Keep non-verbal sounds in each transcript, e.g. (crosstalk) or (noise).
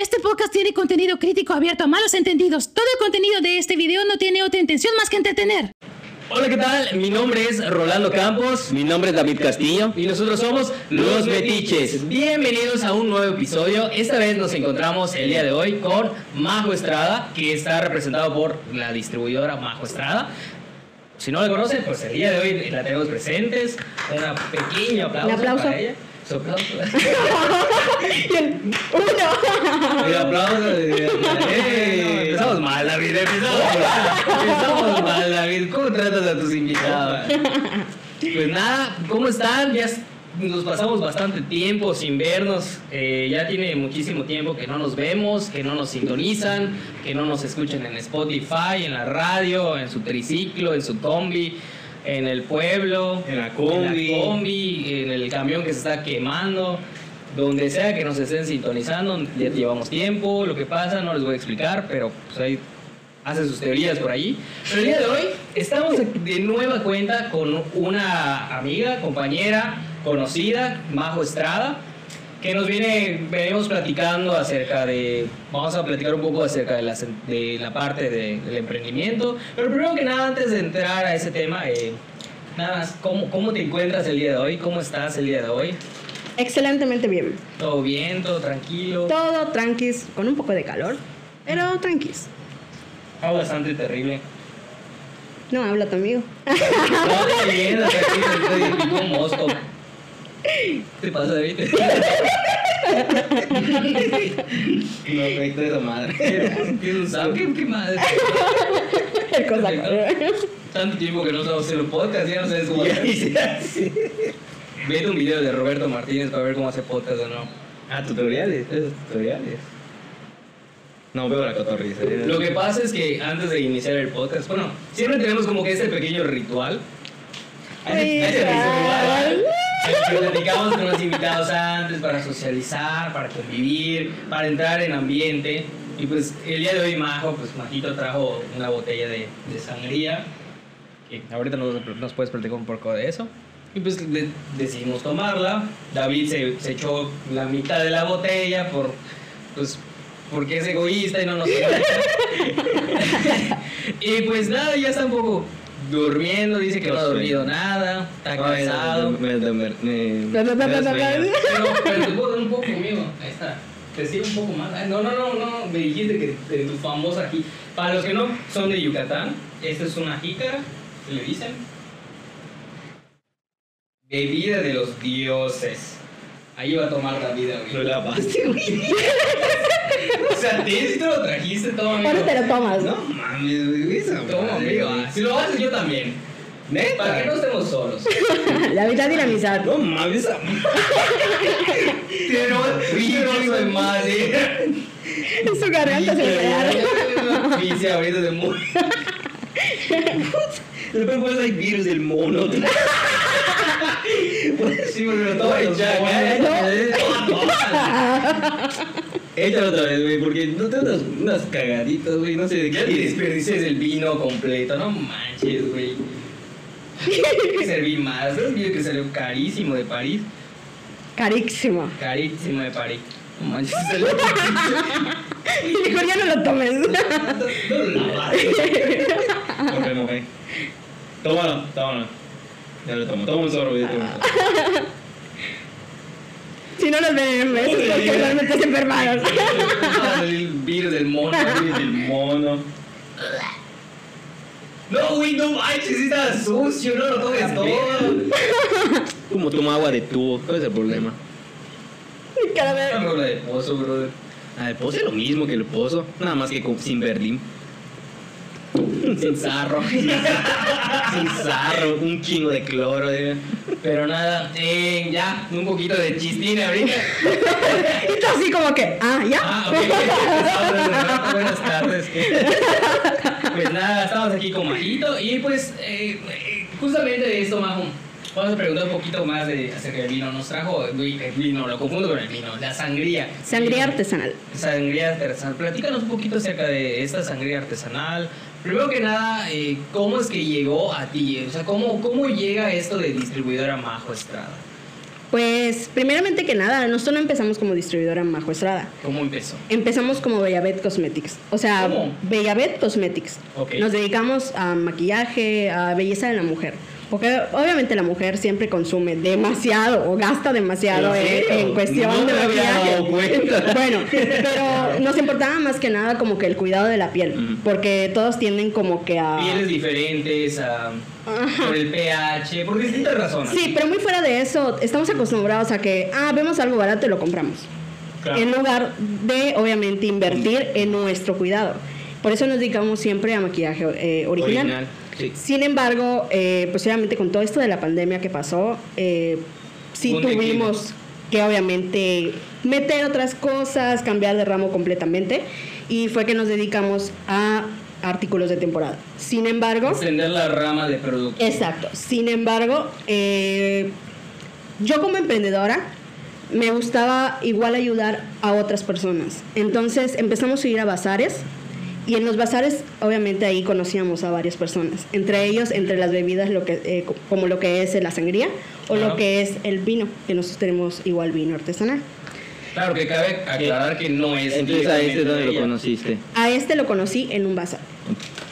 Este podcast tiene contenido crítico abierto a malos entendidos. Todo el contenido de este video no tiene otra intención más que entretener. Hola, ¿qué tal? Mi nombre es Rolando Campos. Mi nombre es David Castillo. Y nosotros somos Los Betiches. Bienvenidos a un nuevo episodio. Esta vez nos encontramos el día de hoy con Majo Estrada, que está representado por la distribuidora Majo Estrada. Si no la conocen, pues el día de hoy la tenemos presentes. Un pequeño aplauso, Un aplauso. para ella. (laughs) Y el uno. El aplauso. ¡Eh! Empezamos mal, David. Empezamos mal. (laughs) Empezamos mal, David. ¿Cómo tratas a tus invitados? Pues nada, ¿cómo están? Ya nos pasamos bastante tiempo sin vernos. Eh, ya tiene muchísimo tiempo que no nos vemos, que no nos sintonizan, que no nos escuchan en Spotify, en la radio, en su triciclo, en su combi, en el pueblo, En la combi. en, la combi, en el camión que se está quemando. Donde sea que nos estén sintonizando, ya llevamos tiempo, lo que pasa no les voy a explicar, pero pues ahí hacen sus teorías por ahí. Pero el día de hoy estamos de nueva cuenta con una amiga, compañera, conocida, Majo Estrada, que nos viene, venimos platicando acerca de, vamos a platicar un poco acerca de la, de la parte de- del emprendimiento. Pero primero que nada, antes de entrar a ese tema, eh, nada más, ¿cómo, ¿cómo te encuentras el día de hoy? ¿Cómo estás el día de hoy? Excelentemente bien. ¿Todo bien? ¿Todo tranquilo? Todo tranquis, con un poco de calor, pero tranquis. Ah, bastante terrible. No habla tu amigo. No, bien, tranquilo, estoy tipo mosco. (laughs) ¿Qué te pasa, David? No, afecta esa madre. ¿Tienes un? ¿Qué, qué madre? El cosa. Tanto tiempo que no estamos haciendo podcast, ya no sabes cómo hacer. Vete un video de Roberto Martínez para ver cómo hace podcast o no. Ah, tutoriales, esos tutoriales. No veo la cotorriza. Lo que pasa es que antes de iniciar el podcast, bueno, siempre tenemos como que este pequeño ritual. Ritual. Que platicamos con los invitados antes para socializar, para convivir, para entrar en ambiente. Y pues el día de hoy Majo, pues Majito trajo una botella de, de sangría. Que ahorita nos, nos puedes platicar un poco de eso. Y pues de- decidimos tomarla. David se, se echó la mitad de la botella por, pues, porque es egoísta y no nos (laughs) (laughs) Y pues nada, ya está un poco durmiendo, dice que no ha dormido nada, está cansado. Me, me. Pero, pero te puedo dar un poco, amigo. Ahí está. Te sirve un poco más. No, no, no, no. Me dijiste que de tu famosa aquí. Para los que no son de Yucatán, esta es una jícara, ¿qué le dicen? Bebida de los dioses. Ahí va a tomar la vida, Lo güey. lavaste, (laughs) güey. (laughs) O sea, te si te lo trajiste todo, amigo. Ahora te lo tomas, No mames, güey. Esa Toma, madre, amigo. ah, Si lo haces, yo también. Para que no Neta. estemos solos. (laughs) La vida dinamizar. No mames, esa Pero frío de madre. En su garganta se le. Dice ahorita de muy. Después pues hay virus del mono. Sí, pero todo ¿eh? Échalo otra vez, güey, porque no te unas, unas cagaditas, güey, no sé de qué. te desperdices el vino completo, no manches, güey. Que servir más. Es un vino que salió carísimo de París. Carísimo. Carísimo de París. No manches, salió. Y mejor ya no lo tomes. No mojé. Tómalo, tómalo. Ya lo tomo. Toma un sorbo, un sorbo. Si no nos ven en meses, porque realmente se enfermaron. El virus del mono. Ay, del mono. No, güey, no manches, está sucio, no lo tomes todo. Como toma agua de tubo, ¿cuál es el problema? Dame una de pozo, brother. Ah, el pozo es lo mismo que el pozo, nada más que sin Berlín. (laughs) Sin sarro. (laughs) Sin sarro, un chingo de cloro, eh. Pero nada, eh, ya, un poquito de chistín ahorita. (laughs) Y tú así como que, ah, ya. Ah, ok. Buenas tardes. Pues nada, estamos aquí con Majito y pues eh, justamente de esto, Majo, vamos a preguntar un poquito más de, acerca del vino. Nos trajo el vino, lo confundo con el vino, la sangría. Sangría artesanal. Sangría artesanal. Platícanos un poquito acerca de esta sangría artesanal. Primero que nada, eh, ¿cómo es que llegó a ti? O sea, ¿cómo, ¿cómo llega esto de distribuidora Majo Estrada? Pues, primeramente que nada, nosotros no empezamos como distribuidora Majo Estrada. ¿Cómo empezó? Empezamos como Bellabet Cosmetics. O sea, ¿Cómo? Bellabet Cosmetics. Ok. Nos dedicamos a maquillaje, a belleza de la mujer. Porque obviamente la mujer siempre consume demasiado o gasta demasiado ¿En cuestión No de dado cuenta. (laughs) Bueno, pero nos importaba más que nada como que el cuidado de la piel. Porque todos tienden como que a... Pieles diferentes, a, Ajá. por el pH, por distintas razones. Sí, pero muy fuera de eso, estamos acostumbrados a que, ah, vemos algo barato y lo compramos. Claro. En lugar de, obviamente, invertir en nuestro cuidado. Por eso nos dedicamos siempre a maquillaje eh, original. Original, sí. Sin embargo, eh, pues obviamente con todo esto de la pandemia que pasó, eh, sí tuvimos que obviamente meter otras cosas, cambiar de ramo completamente. Y fue que nos dedicamos a artículos de temporada. Sin embargo... Extender la rama de producto. Exacto. Sin embargo, eh, yo como emprendedora me gustaba igual ayudar a otras personas. Entonces empezamos a ir a bazares y en los bazares obviamente ahí conocíamos a varias personas. Entre ellos, entre las bebidas, lo que, eh, co- como lo que es la sangría o lo que es el vino, que nosotros tenemos igual vino artesanal. Claro que cabe aclarar que no es. Entonces a este directamente donde de lo conociste. A este lo conocí en un bazar.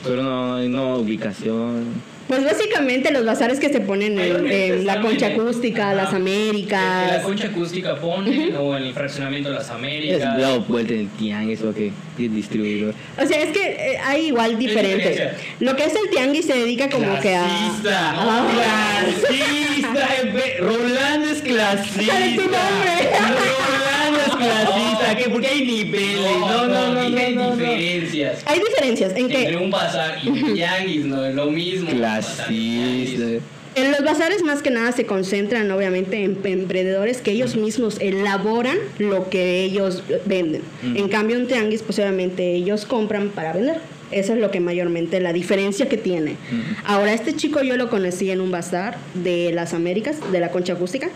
Pero no, no ubicación. Pues básicamente los bazares que se ponen en, la concha acústica, Ajá. las En Américas. la concha acústica pone, o en el fraccionamiento de las Es Américas. dado vuelta en el tianguis o que es distribuidor. O sea, es que eh, hay igual diferentes. Lo que es el tianguis se dedica como que a... Clasista, Ah. clasista, ve- Rolando es (laughs) clasista. ¿Cuál es tu nombre? Rolando es clasista, ¿qué? Porque hay niveles. No, no, no, no, no. diferencias. Hay diferencias en Entre que un bazar y un (laughs) tianguis, no es lo mismo. Clasista. en los bazares más que nada se concentran obviamente en emprendedores que ellos mismos elaboran lo que ellos venden. En cambio un tianguis pues obviamente ellos compran para vender. Eso es lo que mayormente la diferencia que tiene. Ahora este chico yo lo conocí en un bazar de las Américas, de la Concha Acústica.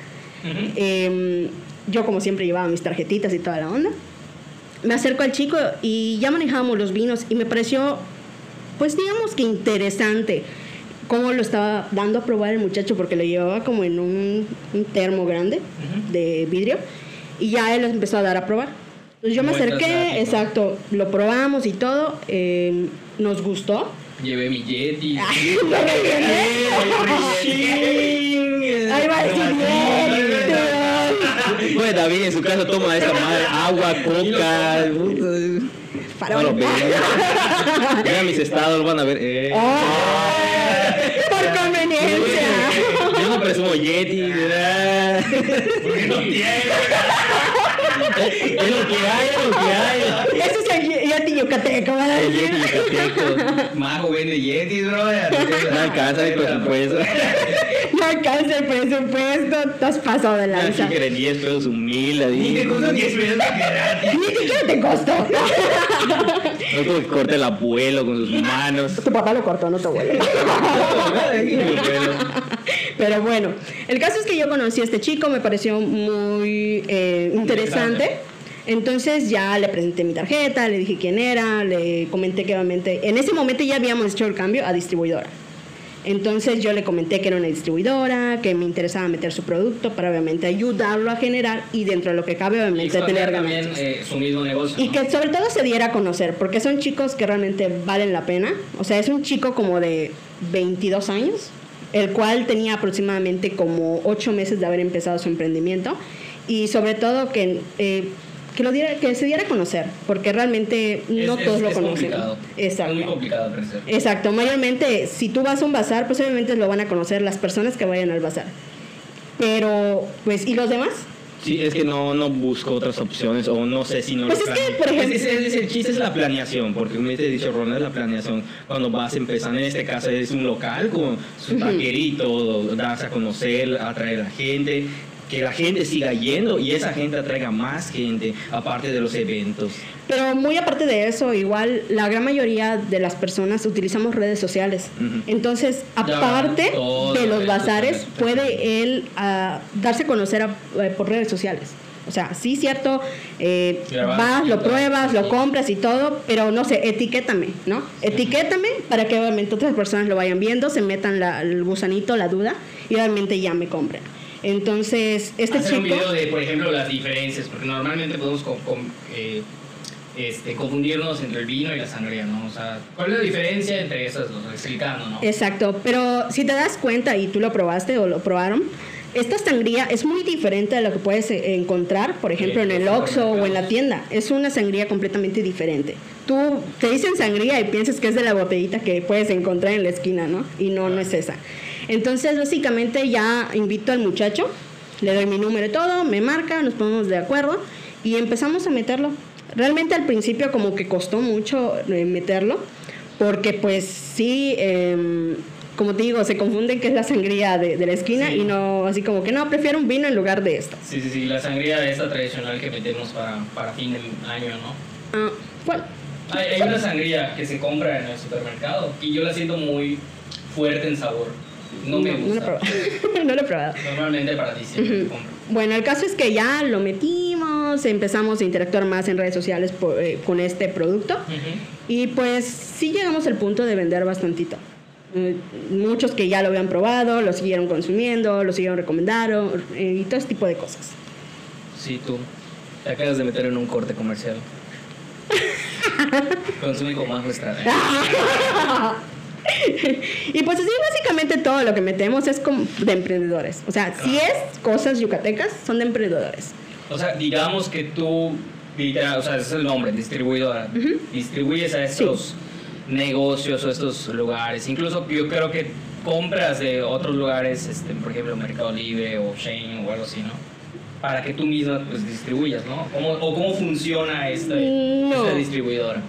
Eh, yo como siempre llevaba mis tarjetitas y toda la onda. Me acerco al chico y ya manejábamos los vinos y me pareció, pues digamos que interesante cómo lo estaba dando a probar el muchacho porque lo llevaba como en un, un termo grande de vidrio y ya él empezó a dar a probar. Entonces yo me acerqué, exacto, lo probamos y todo, eh, nos gustó. Llevé viene. Ahí va a decir (laughs) Bueno, David en su casa toma esta madre, agua, (laughs) coca. puta. Para No lo ven. Mira mis estados, lo van a ver. Eh. Ay, Por conveniencia. Yo no presumo Yeti. (laughs) ¿verdad? Porque no tiene. Es lo que hay, es lo que hay. Ese es el Yeti Yucateco, ¿verdad? El Yeti yucateco. Majo vende Yetis, bro. No alcanza el presupuesto. Alcanza el presupuesto, te has pasado de Así lanza. que de 10 pesos un mil, Ni te costó 10 pesos gratis. Ni siquiera te costó. (laughs) No como que corta el abuelo con sus manos. Tu papá lo cortó, no tu abuelo. (laughs) Pero bueno, el caso es que yo conocí a este chico, me pareció muy eh, interesante. Entonces ya le presenté mi tarjeta, le dije quién era, le comenté que obviamente en ese momento ya habíamos hecho el cambio a distribuidora. Entonces yo le comenté que era una distribuidora, que me interesaba meter su producto para obviamente ayudarlo a generar y dentro de lo que cabe Y obviamente tener expandir también ganancias. eh, su mismo negocio. Y ¿no? que sobre todo se diera a conocer, porque son chicos que realmente valen la pena. O sea, es un chico como de 22 años, el cual tenía aproximadamente como 8 meses de haber empezado su emprendimiento. Y sobre todo que, eh, que, lo diera, que se diera a conocer, porque realmente no Es- todos es- lo es conocen. complicado. Exacto. Es muy complicado crecer. Exacto, mayormente si tú vas a un bazar, pues obviamente lo van a conocer las personas que vayan al bazar. Pero, pues, ¿y los demás? Sí, es que no, no busco otras opciones o no sé si no Pues lo es que, por ejemplo- Es- es- es- el chiste es la planeación, porque como te he dicho, Ronald, es la planeación. Cuando vas empezando, en este caso es un local con su taquerito, das a conocer, atraer a la gente, que la gente siga yendo y esa gente atraiga más gente, aparte de los eventos. Pero muy aparte de eso, igual la gran mayoría de las personas utilizamos redes sociales. Entonces, aparte de los bazares, puede él ah, darse a conocer a- eh, por redes sociales. O sea, sí, cierto, eh, vas, lo pruebas, lo sí. compras y todo, pero no sé, etiquétame, ¿no? Etiquétame para que obviamente otras personas lo vayan viendo, se metan la- el gusanito, la duda y obviamente ya me compren. Entonces, este Hacer un chico... video de, por ejemplo, las diferencias, porque normalmente podemos con- con- eh, este, confundirnos entre el vino y la sangría, ¿no? O sea, ¿cuál es la diferencia entre esas dos? Explicando, ¿no? Exacto, pero si te das cuenta y tú lo probaste o lo probaron, esta sangría es muy diferente a lo que puedes eh, encontrar, por ejemplo, en el Oxxo o en la tienda. Es una sangría completamente diferente. Tú te dicen sangría y piensas que es de la botellita que puedes encontrar en la esquina, ¿no? Y no, no es esa. Entonces, básicamente ya invito al muchacho, le doy mi número y todo, me marca, nos ponemos de acuerdo y empezamos a meterlo. Realmente al principio como que costó mucho eh, meterlo, porque pues sí, em, como te digo, se confunden que es la sangría de, de la esquina Sí. y no, así como que no, prefiero un vino en lugar de esta. Sí, sí, sí, la sangría esta tradicional que metemos para, para fin de año, ¿no? Ah, bueno, Hay, hay una sangría que se compra en el supermercado y yo la siento muy fuerte en sabor. No, me no lo he gusta. probado. (laughs) no lo he probado. Normalmente para ti siempre se compra. Bueno, el caso es que ya lo metimos, empezamos a interactuar más en redes sociales por- eh, con este producto y pues sí llegamos al punto de vender bastantito. Eh, muchos que ya lo habían probado, lo siguieron consumiendo, lo siguieron recomendando eh, y todo ese tipo de cosas. Sí, tú. Te acabas de meter en un corte comercial. (laughs) Consume con más nuestra. (laughs) (laughs) y pues así básicamente todo lo que metemos es como de emprendedores. O sea, si es cosas yucatecas, son de emprendedores. O sea, digamos que tú, o sea, ese es el nombre, distribuidora. Distribuyes a estos negocios o estos lugares. Incluso yo creo que compras de otros lugares, este, por ejemplo, Mercado Libre o Shane o algo así, ¿no? Para que tú misma pues distribuyas, ¿no? ¿Cómo, ¿O cómo funciona esta, No. esta distribuidora?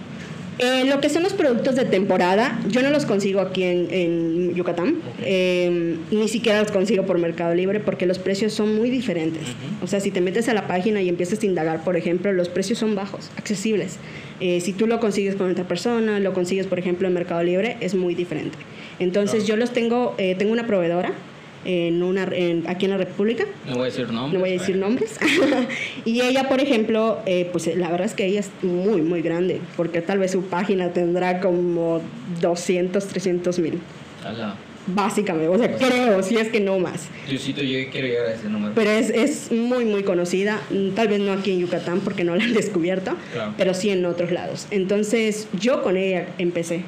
Eh, lo que son los productos de temporada, yo no los consigo aquí en, en Yucatán. Eh, ni siquiera los consigo por Mercado Libre porque los precios son muy diferentes. O sea, si te metes a la página y empiezas a indagar, por ejemplo, los precios son bajos, accesibles. Eh, si tú lo consigues con otra persona, lo consigues, por ejemplo, en Mercado Libre, es muy diferente. Entonces, yo los tengo, eh, tengo una proveedora en una, en- aquí en la República. No voy a decir nombres. No voy a decir pero- nombres. (laughs) y ella, por ejemplo, eh, pues la verdad es que ella es muy, muy grande, porque tal vez su página tendrá como 200, 300 mil, básicamente. O sea, creo, si es que no más. Diosito, yo quiero llegar a ese número. Pero es, es muy, muy conocida, mm, tal vez no aquí en Yucatán porque no la han (laughs) descubierto, Claro. pero sí en otros lados. Entonces, yo con ella empecé.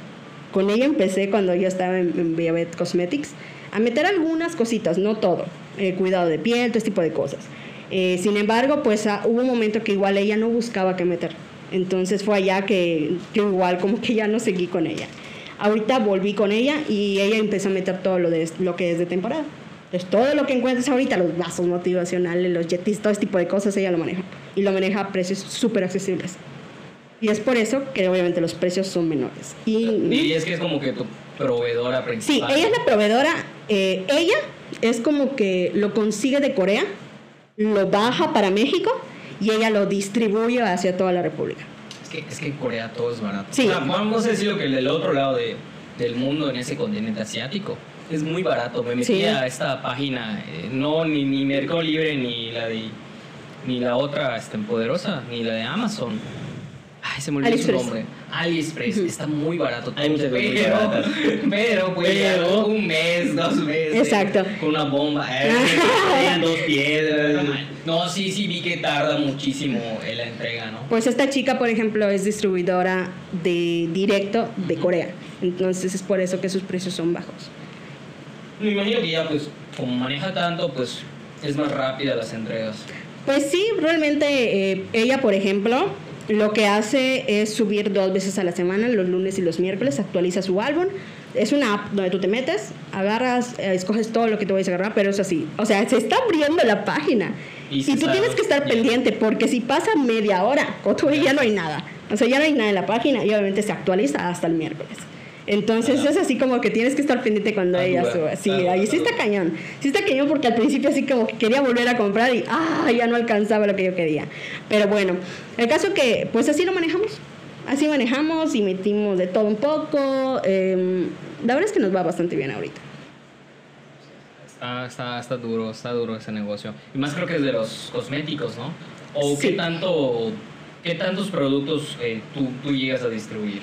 Con ella empecé cuando yo estaba en, en Viavet Cosmetics a meter algunas cositas, no todo. Eh, cuidado de piel, todo este tipo de cosas. Eh, sin embargo, pues ah, hubo un momento que igual ella no buscaba qué meter. Entonces fue allá que, que igual como que ya no seguí con ella. Ahorita volví con ella y ella empezó a meter todo lo, de, lo que es de temporada. Entonces todo lo que encuentres ahorita, los vasos motivacionales, los yetis, todo este tipo de cosas, ella lo maneja. Y lo maneja a precios súper accesibles. Y es por eso que obviamente los precios son menores. Y, Dirías que es como que tu proveedora Sí, principal. ella es la proveedora. Eh, ella es como que lo consigue de Corea, lo baja para México y ella lo distribuye hacia toda la República. Es que, es que en Corea todo es barato. Sí. O sea, vamos a decir lo que del otro lado de, del mundo, en ese continente asiático, es muy barato. Me metí Sí. a esta página, eh, no ni, ni Mercado Libre, ni la de ni la otra este, poderosa, ni la de Amazon. Ay, se me olvidó su AliExpress. nombre. AliExpress, está muy barato. todo, (laughs) pero, pero, pues, Pero- un mes, dos meses. Exacto. Con una bomba. eh, (laughs) Tenían dos piedras. No, sí, sí, vi que tarda muchísimo en la entrega, ¿no? Pues esta chica, por ejemplo, es distribuidora de directo de Corea. Entonces es por eso que sus precios son bajos. Me imagino que ya, pues, como maneja tanto, pues, es más rápida las entregas. Pues sí, realmente eh, ella, por ejemplo, lo que hace es subir dos veces a la semana, los lunes y los miércoles, actualiza su álbum. Es una app donde tú te metes, agarras, eh, escoges todo lo que te vayas a agarrar, pero es así. O sea, se está abriendo la página. Y Y, tú tienes que estar pendiente, porque si pasa media hora, o (laughs) tú ya no hay nada. O sea, ya no hay nada en la página y obviamente se actualiza hasta el miércoles. Entonces Ajá. es así como que tienes que estar pendiente cuando Ah, ella suba. Sí, Ah, ahí sí está cañón. Sí está cañón porque al principio así como que quería volver a comprar y ah, ya no alcanzaba lo que yo quería. Pero bueno, el caso que pues así lo manejamos. Así manejamos y metimos de todo un poco. em, la verdad es que nos va bastante bien ahorita. Está, está, está duro, está duro ese negocio. Y más creo que es de los cosméticos, ¿no? ¿O Sí. qué tanto, qué tantos productos eh, tú, tú llegas a distribuir?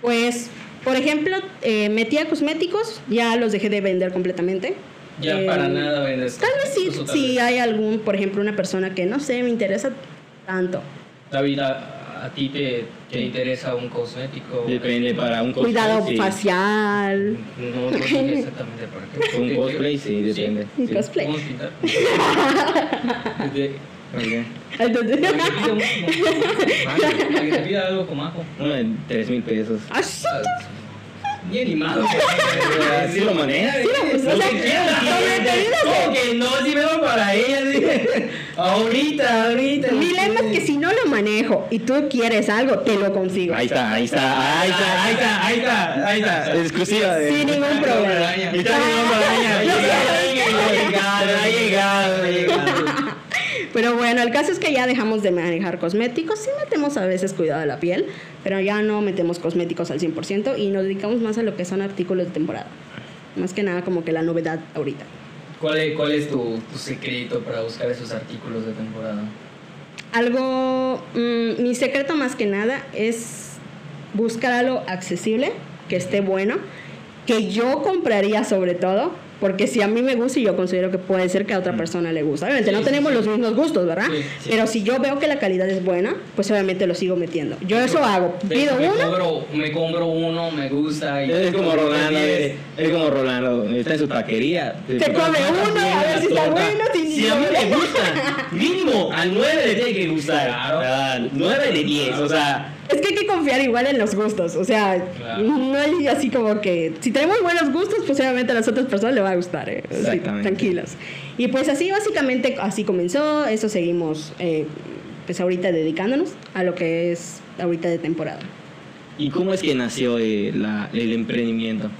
Pues, por ejemplo, eh, metía cosméticos, ya los dejé de vender completamente. Ya Eh, para nada vendes. Tal vez sí, si vez- hay algún, por ejemplo, una persona que no sé, me interesa tanto. David, a, a ti te, te interesa un cosmético. Depende para un cosplay. Cuidado sí. facial. No, no sé (laughs) exactamente para qué. Un ¿Qué- cosplay, sí, depende. Un sí. cosplay. ¿Cómo (laughs) pintar? De- Ok. Entonces, algo como ajo. Uno de tres mil pesos. ¡Ah! Ni animado. ¿Sí lo maneja? Sí, pues, Lo de- ¿Cómo que no? Sí, mejor para ella. sí. Ahorita, ahorita. Mi lema es que si no lo manejo y tú quieres algo, te lo consigo. Ahí está, ahí está, ahí está, ahí está, ahí está, ahí está. Exclusiva de. Sin ningún problema. Ahí está mi araña. Ha llegado, ha llegado, ha llegado. Pero bueno, el caso es que ya dejamos de manejar cosméticos. Sí metemos a veces cuidado de la piel, pero ya no metemos cosméticos al 100% y nos dedicamos más a lo que son artículos de temporada. Más que nada como que la novedad ahorita. ¿Cuál es, cuál es tu, tu secreto para buscar esos artículos de temporada? Algo, mm, mi secreto más que nada es buscar algo accesible, que esté bueno, que yo compraría sobre todo, porque si a mí me gusta y yo considero que puede ser que a otra persona le gusta. Obviamente Sí, no sí, tenemos sí. los mismos gustos, ¿verdad? Sí, sí. Pero si yo veo que la calidad es buena, pues obviamente lo sigo metiendo. Yo eso hago, pido me uno. Compro, me compro uno, me gusta. Y Es como Rolando, Diez. es, es como Rolando, está en su taquería. Te come uno, a ver si está bueno, si Si a mí me gusta, (laughs) mínimo al 9 le tiene que gustar. Claro. 9 de 10, o sea. Es que hay que confiar igual en los gustos, o sea, Claro. no hay así como que si tenemos buenos gustos, pues obviamente a las otras personas le va a gustar, ¿eh? Así, tranquilos. Y pues así básicamente así comenzó, eso seguimos eh, pues ahorita dedicándonos a lo que es ahorita de temporada. ¿Y cómo es que nació eh, la- el emprendimiento?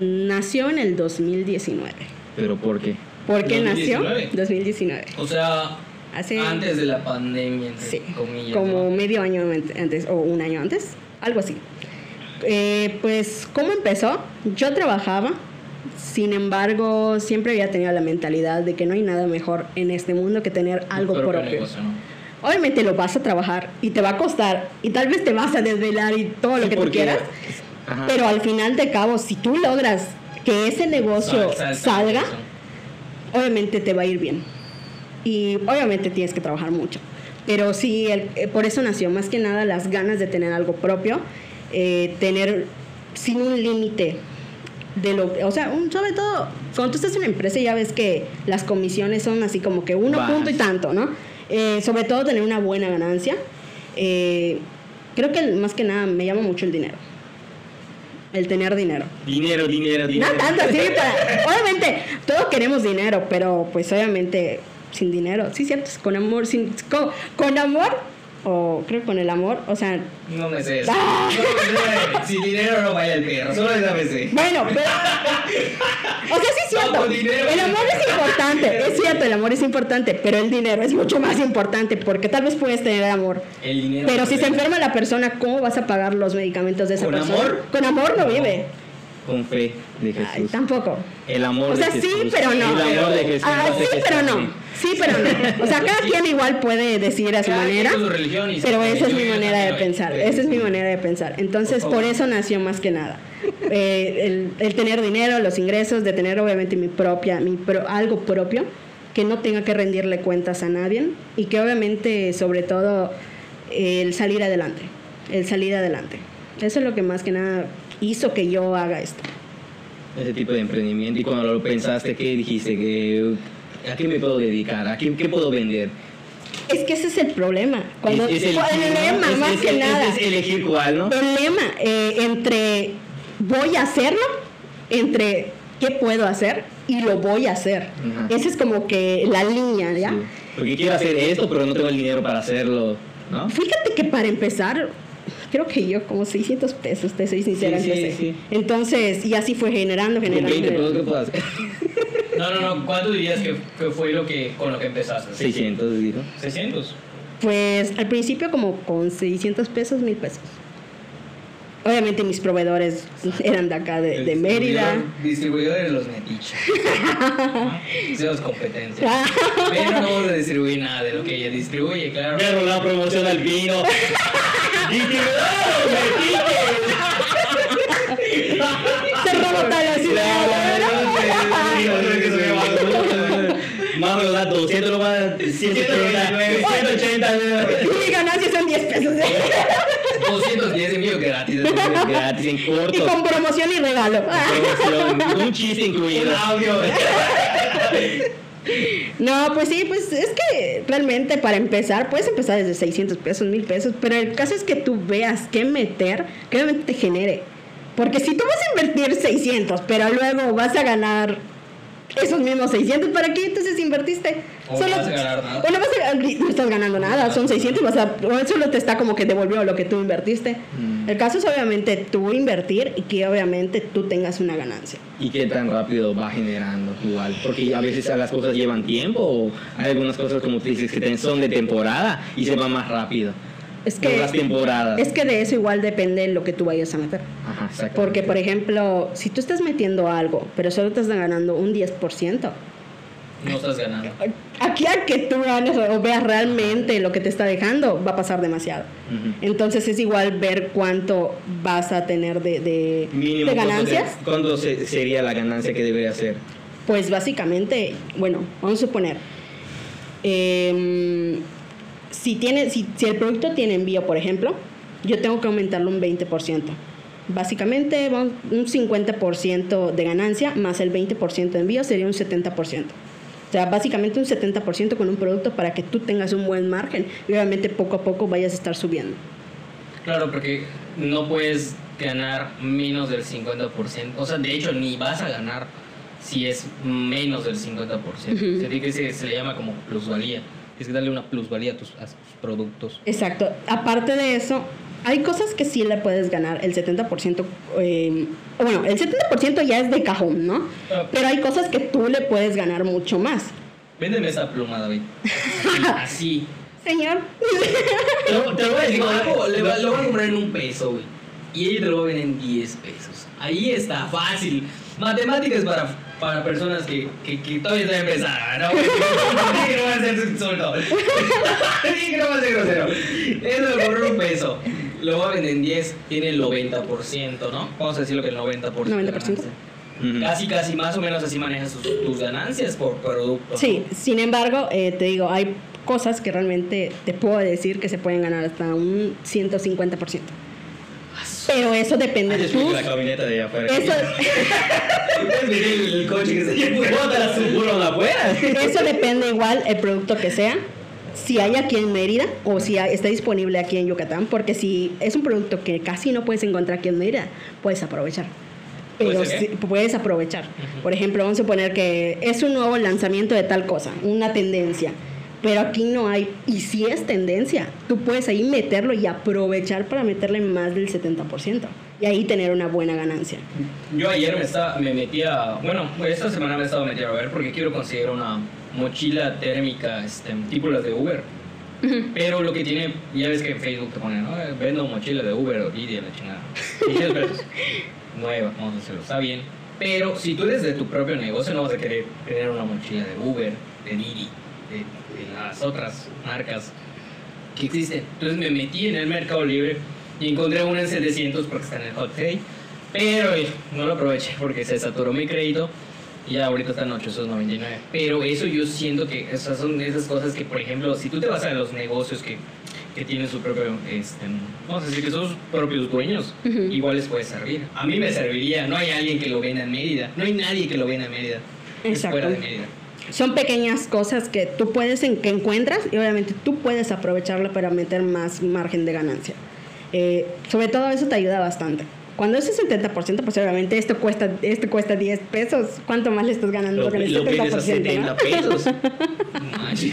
Nació en el 2019. ¿Pero por qué? ¿Por qué nació? 2019. 2019. O sea, Hace antes de la pandemia, entre sí, comillas. como ¿no? medio año ant- antes o un año antes, algo así. Eh, pues, ¿cómo empezó? Yo trabajaba, sin embargo, siempre había tenido la mentalidad de que no hay nada mejor en este mundo que tener algo propio propio. negocio, ¿no? Obviamente lo vas a trabajar y te va a costar y tal vez te vas a desvelar y todo lo Sí, que tú quieras, Ajá. pero al final de cabo, si tú logras que ese negocio Sal- sal- salga, eso. obviamente te va a ir bien. Y obviamente tienes que trabajar mucho. Pero sí, el- eh, por eso nació más que nada las ganas de tener algo propio, eh, tener sin un límite de lo o sea, un- sobre todo cuando tú estás en una empresa ya ves que las comisiones son así como que uno Vas. punto y tanto, ¿no? Eh, sobre todo tener una buena ganancia. Eh, creo que más que nada me llama mucho el dinero. El tener dinero. Dinero, dinero, dinero. No tanto, sí, para- obviamente todos queremos dinero, pero pues obviamente sin dinero, sí, cierto, con amor, sin, con, con amor, o creo con el amor, o sea, No me sé eso. Ah. No me sé. Sin dinero no vaya el perro, solo esa sé. bueno, pero, o sea, sí es cierto, No, con dinero. el amor es importante, es cierto, el amor es importante, pero el dinero es mucho más importante, porque tal vez puedes tener amor, El dinero. pero si se enferma la persona, ¿cómo vas a pagar los medicamentos de esa ¿Con persona? amor? Con amor no vive, Con fe de Ay, Jesús. tampoco. El amor O sea, de sí, Jesús. pero no. El amor de Jesús. Ah, sí, pero no. Sí, pero no. O sea, cada quien igual puede decir a su Cada manera. con su religión y su Pero esa es mi manera de pensar. Sí, Esa es sí. mi manera de pensar. Entonces, Por eso nació más que nada. Eh, el, el tener dinero, los ingresos, de tener obviamente mi propia, mi pro- algo propio, que no tenga que rendirle cuentas a nadie y que obviamente, sobre todo, el salir adelante. El salir adelante. Eso es lo que más que nada hizo que yo haga esto. Ese tipo de emprendimiento. Y cuando lo pensaste, ¿qué dijiste? que ¿A qué me puedo dedicar? ¿A qué, qué puedo vender? Es que ese es el problema. Cuando, Es- es el, ¿no? lema, Es- más que nada. Es elegir cuál, ¿no? El lema eh, entre voy a hacerlo, entre qué puedo hacer y lo voy a hacer. Ajá. Esa es como que la línea, ¿ya? Sí. Porque quiero hacer esto, pero no tengo el dinero para hacerlo, ¿no? Fíjate que para empezar, creo que yo como 600 pesos, te soy sincera. Sí, sí, sí. Entonces, y así fue generando, Con generando. 20 pesos, ¿qué generando. puedo hacer? No, no, no. ¿Cuánto dirías que, que fue lo que, con lo que empezaste? 600, dijo. 600. Pues al principio como con 600 pesos, mil pesos. Obviamente mis proveedores eran de acá, de, de Mérida. distribuidor- Distribuidores de los metiches. Seos competencia. Ah. Pero no vamos a distribuir nada de lo que ella distribuye, claro. Pero la promoción al vino. Se rebota la ciudad. me lo da 200, lo va a dar 180, 180. Mi ganancia son 10 pesos. 210 envíos gratis. (laughs) Gratis en Y corto. con promoción y regalo. Promoción, Un chiste (laughs) incluido. audio. (laughs) No, pues sí, pues es que realmente para empezar, puedes empezar desde 600 pesos, 1000 pesos, pero el caso es que tú veas qué meter, que realmente te genere. Porque si tú vas a invertir 600, pero luego vas a ganar esos mismos 600, ¿para qué entonces invertiste? O no vas a ganar nada. O no, vas a- no estás ganando nada, son 600 y vas a, solo te está como que devolvió lo que tú invertiste. Mm. El caso es obviamente tú invertir y que obviamente tú tengas una ganancia. y qué tan rápido va generando igual porque a veces las cosas llevan tiempo o hay algunas cosas como tú dices que son de temporada y se va más rápido Es que, las temporadas es que de eso igual depende lo que tú vayas a meter. Ajá. Porque, por ejemplo, si tú estás metiendo algo, pero solo estás ganando un 10%, No estás ganando. aquí a que tú ganes o veas realmente lo que te está dejando, va a pasar demasiado. Entonces es igual ver cuánto vas a tener de, de, Mínimo, de ¿cuánto ganancias. ¿cuánto se- sería la ganancia que debería hacer? Pues básicamente, bueno, vamos a suponer, em, si, tiene, si, si el producto tiene envío, por ejemplo, yo tengo que aumentarlo un 20%. Básicamente, un 50% de ganancia más el 20% de envío sería un 70%. O sea, básicamente un 70% con un producto para que tú tengas un buen margen y obviamente poco a poco vayas a estar subiendo. Claro, porque no puedes ganar menos del 50%. O sea, de hecho, ni vas a ganar si es menos del 50%. Se, dice se, se le llama como plusvalía. Es que darle una plusvalía a tus, a tus productos. Exacto. Aparte de eso, hay cosas que sí le puedes ganar el 70%. eh, bueno, el 70% ya es de cajón, ¿no? Ah. Pero hay cosas que tú le puedes ganar mucho más. Véndeme esa pluma, David. (laughs) Así. Señor. Te lo, te lo voy a decir, (laughs) algo, le va- lo voy a comprar en un peso, güey. Y ella te lo va a vender en 10 pesos. Ahí está, fácil. Matemáticas para, para personas que, que, que todavía están empezando, ¿no? Dije que (laughs) no va a ser insulto. (laughs) No va a ser grosero. Eso lo compré en un peso. Lo vender en 10, tiene el 90%, ¿no? Vamos a decirlo que el 90%. de 90%. ganancia. Ujú. Casi, casi, más o menos así manejas tus, tus ganancias por producto. Sí, sin embargo, eh, te digo, hay cosas que realmente te puedo decir que se pueden ganar hasta un 150%. Pero eso depende de la camioneta de allá afuera. Eso, (laughs) el, coche que se afuera. eso depende igual el producto que sea. Si hay aquí en Mérida o si hay- está disponible aquí en Yucatán, porque si es un producto que casi no puedes encontrar aquí en Mérida, puedes aprovechar. Pero puedes aprovechar. Por ejemplo, vamos a suponer que es un nuevo lanzamiento de tal cosa, una tendencia. Pero aquí no hay, y si es tendencia, tú puedes ahí meterlo y aprovechar para meterle más del 70%. Y ahí tener una buena ganancia. Yo ayer me, estaba, me metí a. Bueno, esta semana me he estado metiendo a ver porque quiero conseguir una mochila térmica este, tipo las de Uber. Pero lo que tiene, ya ves que en Facebook te ponen, ¿no? Eh, Vendo mochila de Uber o Didi, la chingada. 600 pesos. Nueva, vamos a hacerlo, está bien. Pero si tú eres de tu propio negocio, no vas a querer tener una mochila de Uber, de Didi, de, de las otras marcas que existen. Entonces me metí en el Mercado Libre y encontré una en 700 porque está en el hot sale. Pero eh, no lo aproveché porque se saturó mi crédito y ahorita está en 899. Pero eso yo siento que esas son esas cosas que, por ejemplo, si tú te vas a los negocios que, que tienen su propio, este, vamos a decir que son sus propios dueños, Ujú. igual les puede servir. A mí me serviría, no hay alguien que lo venda en Mérida, no hay nadie que lo venda en Mérida. Es Exacto. fuera de Mérida. Son pequeñas cosas que tú puedes, en, que encuentras y obviamente tú puedes aprovecharla para meter más margen de ganancia. Eh, sobre todo eso te ayuda bastante. Cuando es el 70%, pues obviamente esto cuesta, esto cuesta 10 pesos. ¿Cuánto más le estás ganando Lo, con el lo vendes a 70%? 70 ¿no? pesos. (laughs) Ahí Sí,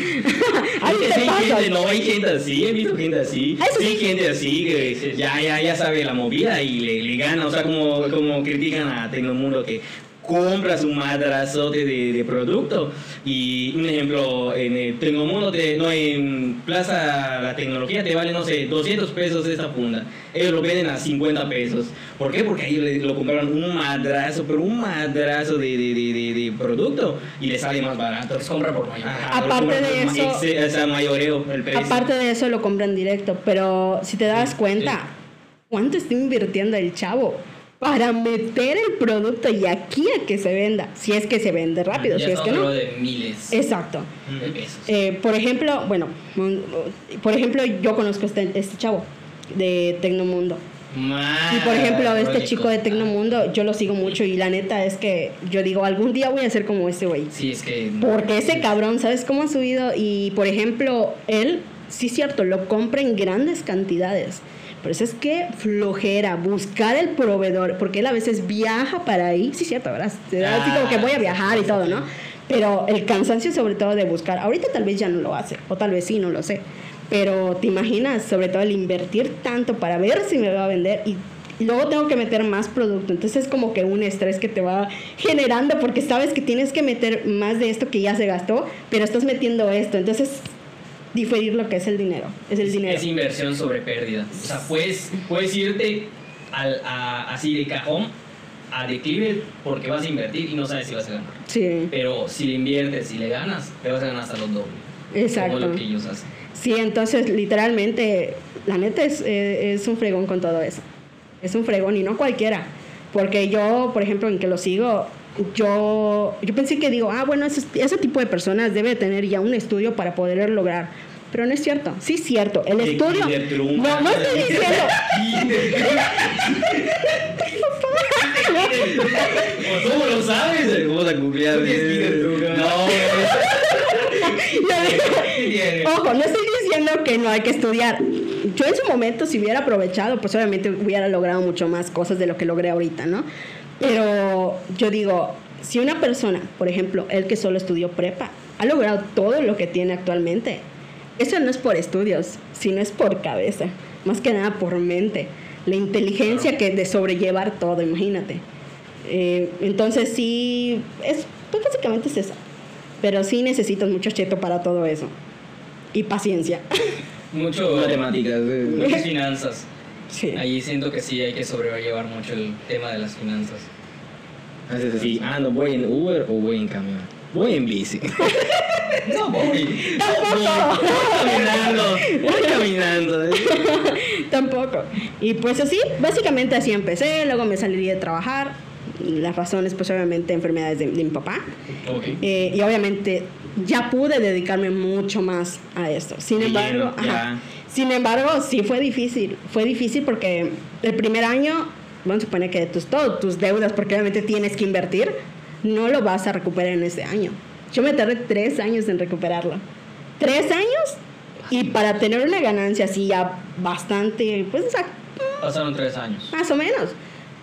te pasas. gente, no hay gente así, he visto gente así. Eso Sí, sí. hay gente así que ya, ya, ya sabe la movida y le, le gana. O sea, como, como critican a Tecnomundo que compras un madrazote de, de producto. Y un ejemplo, en el Tecnomundo, te, no, en Plaza La Tecnología te vale, no sé, 200 pesos esta funda. Ellos lo venden a 50 pesos. ¿Por qué? Porque ellos lo compraron un madrazo, pero un madrazo de, de, de, de- de producto y le sale más barato. Entonces compra por mayor. Ajá, Aparte de eso- exe- o sea, mayoreo el precio. Aparte de eso lo compran directo, pero si te das cuenta, ¿cuánto está invirtiendo el chavo para meter el producto y aquí a que se venda, si es que se vende rápido, Ya si es que no. de miles Exacto. de pesos. Eh, por ejemplo, bueno, por ejemplo, yo conozco este, este chavo de Tecnomundo. Y por ejemplo, este chico de Tecnomundo, yo lo sigo mucho y la neta es que yo digo, algún día voy a ser como este güey. Sí, es que. Porque ese cabrón, ¿sabes cómo ha subido? Y por ejemplo, él, sí es cierto, lo compra en grandes cantidades. Pero eso es que flojera, buscar el proveedor, porque él a veces viaja para ahí, sí cierto, ¿verdad? Se da así como que voy a viajar y todo, ¿no? Pero el cansancio sobre todo de buscar, ahorita tal vez ya no lo hace, o tal vez sí, no lo sé. Pero te imaginas, sobre todo el invertir tanto para ver si me va a vender y luego tengo que meter más producto. Entonces es como que un estrés que te va generando porque sabes que tienes que meter más de esto que ya se gastó, pero estás metiendo esto. Entonces diferir lo que es el dinero. Es el dinero. Es inversión sobre pérdida. O sea, puedes, puedes irte al, a- así de cajón a declive porque vas a invertir y no sabes si vas a ganar. Sí, Pero si le inviertes y le ganas, te vas a ganar hasta los dobles. exacto. Como lo que ellos hacen. Sí, entonces literalmente, la neta es, eh, es un fregón con todo eso. Es un fregón y no cualquiera. Porque yo, por ejemplo, en que lo sigo, yo, yo pensé que digo, ah, bueno, ese, ese tipo de personas debe tener ya un estudio para poder lograr. Pero no es cierto. Sí es cierto. El De estudio... No, no estoy diciendo... (laughs) ¿Cómo lo sabes? Tienes Kinder Trump, ¿no? (laughs) Ojo, no estoy diciendo que no hay que estudiar. Yo en su momento, si hubiera aprovechado, pues obviamente hubiera logrado mucho más cosas de lo que logré ahorita, ¿no? Pero yo digo, si una persona, por ejemplo, él que solo estudió prepa, ha logrado todo lo que tiene actualmente, eso no es por estudios, sino es por cabeza, más que nada por mente, la inteligencia que de sobrellevar todo, imagínate. Eh, entonces sí, es, pues básicamente es eso. Pero sí necesitas mucho cheto para todo eso. Y paciencia. (laughs) Mucho matemáticas. eh. Muchas finanzas. Sí. Ahí siento que sí hay que sobrellevar mucho el tema de las finanzas. Haces así, ah, no voy en Uber o voy en camión. Voy en bici. (laughs) No, voy. Tampoco. caminando, voy caminando. (laughs) Tampoco. Y pues así, básicamente así empecé. Luego me salí de trabajar. Las razones, pues obviamente, enfermedades de, de mi papá. Ok. Eh, y obviamente ya pude dedicarme mucho más a esto. Sin embargo, ajá. ya. sin embargo, sí fue difícil. Fue difícil porque el primer año, vamos a suponer que tus, todas tus deudas, porque obviamente tienes que invertir, no lo vas a recuperar en ese año. Yo me tardé tres años en recuperarlo. Tres años y para tener una ganancia así ya bastante, pues o sea, Pasaron tres años. más o menos,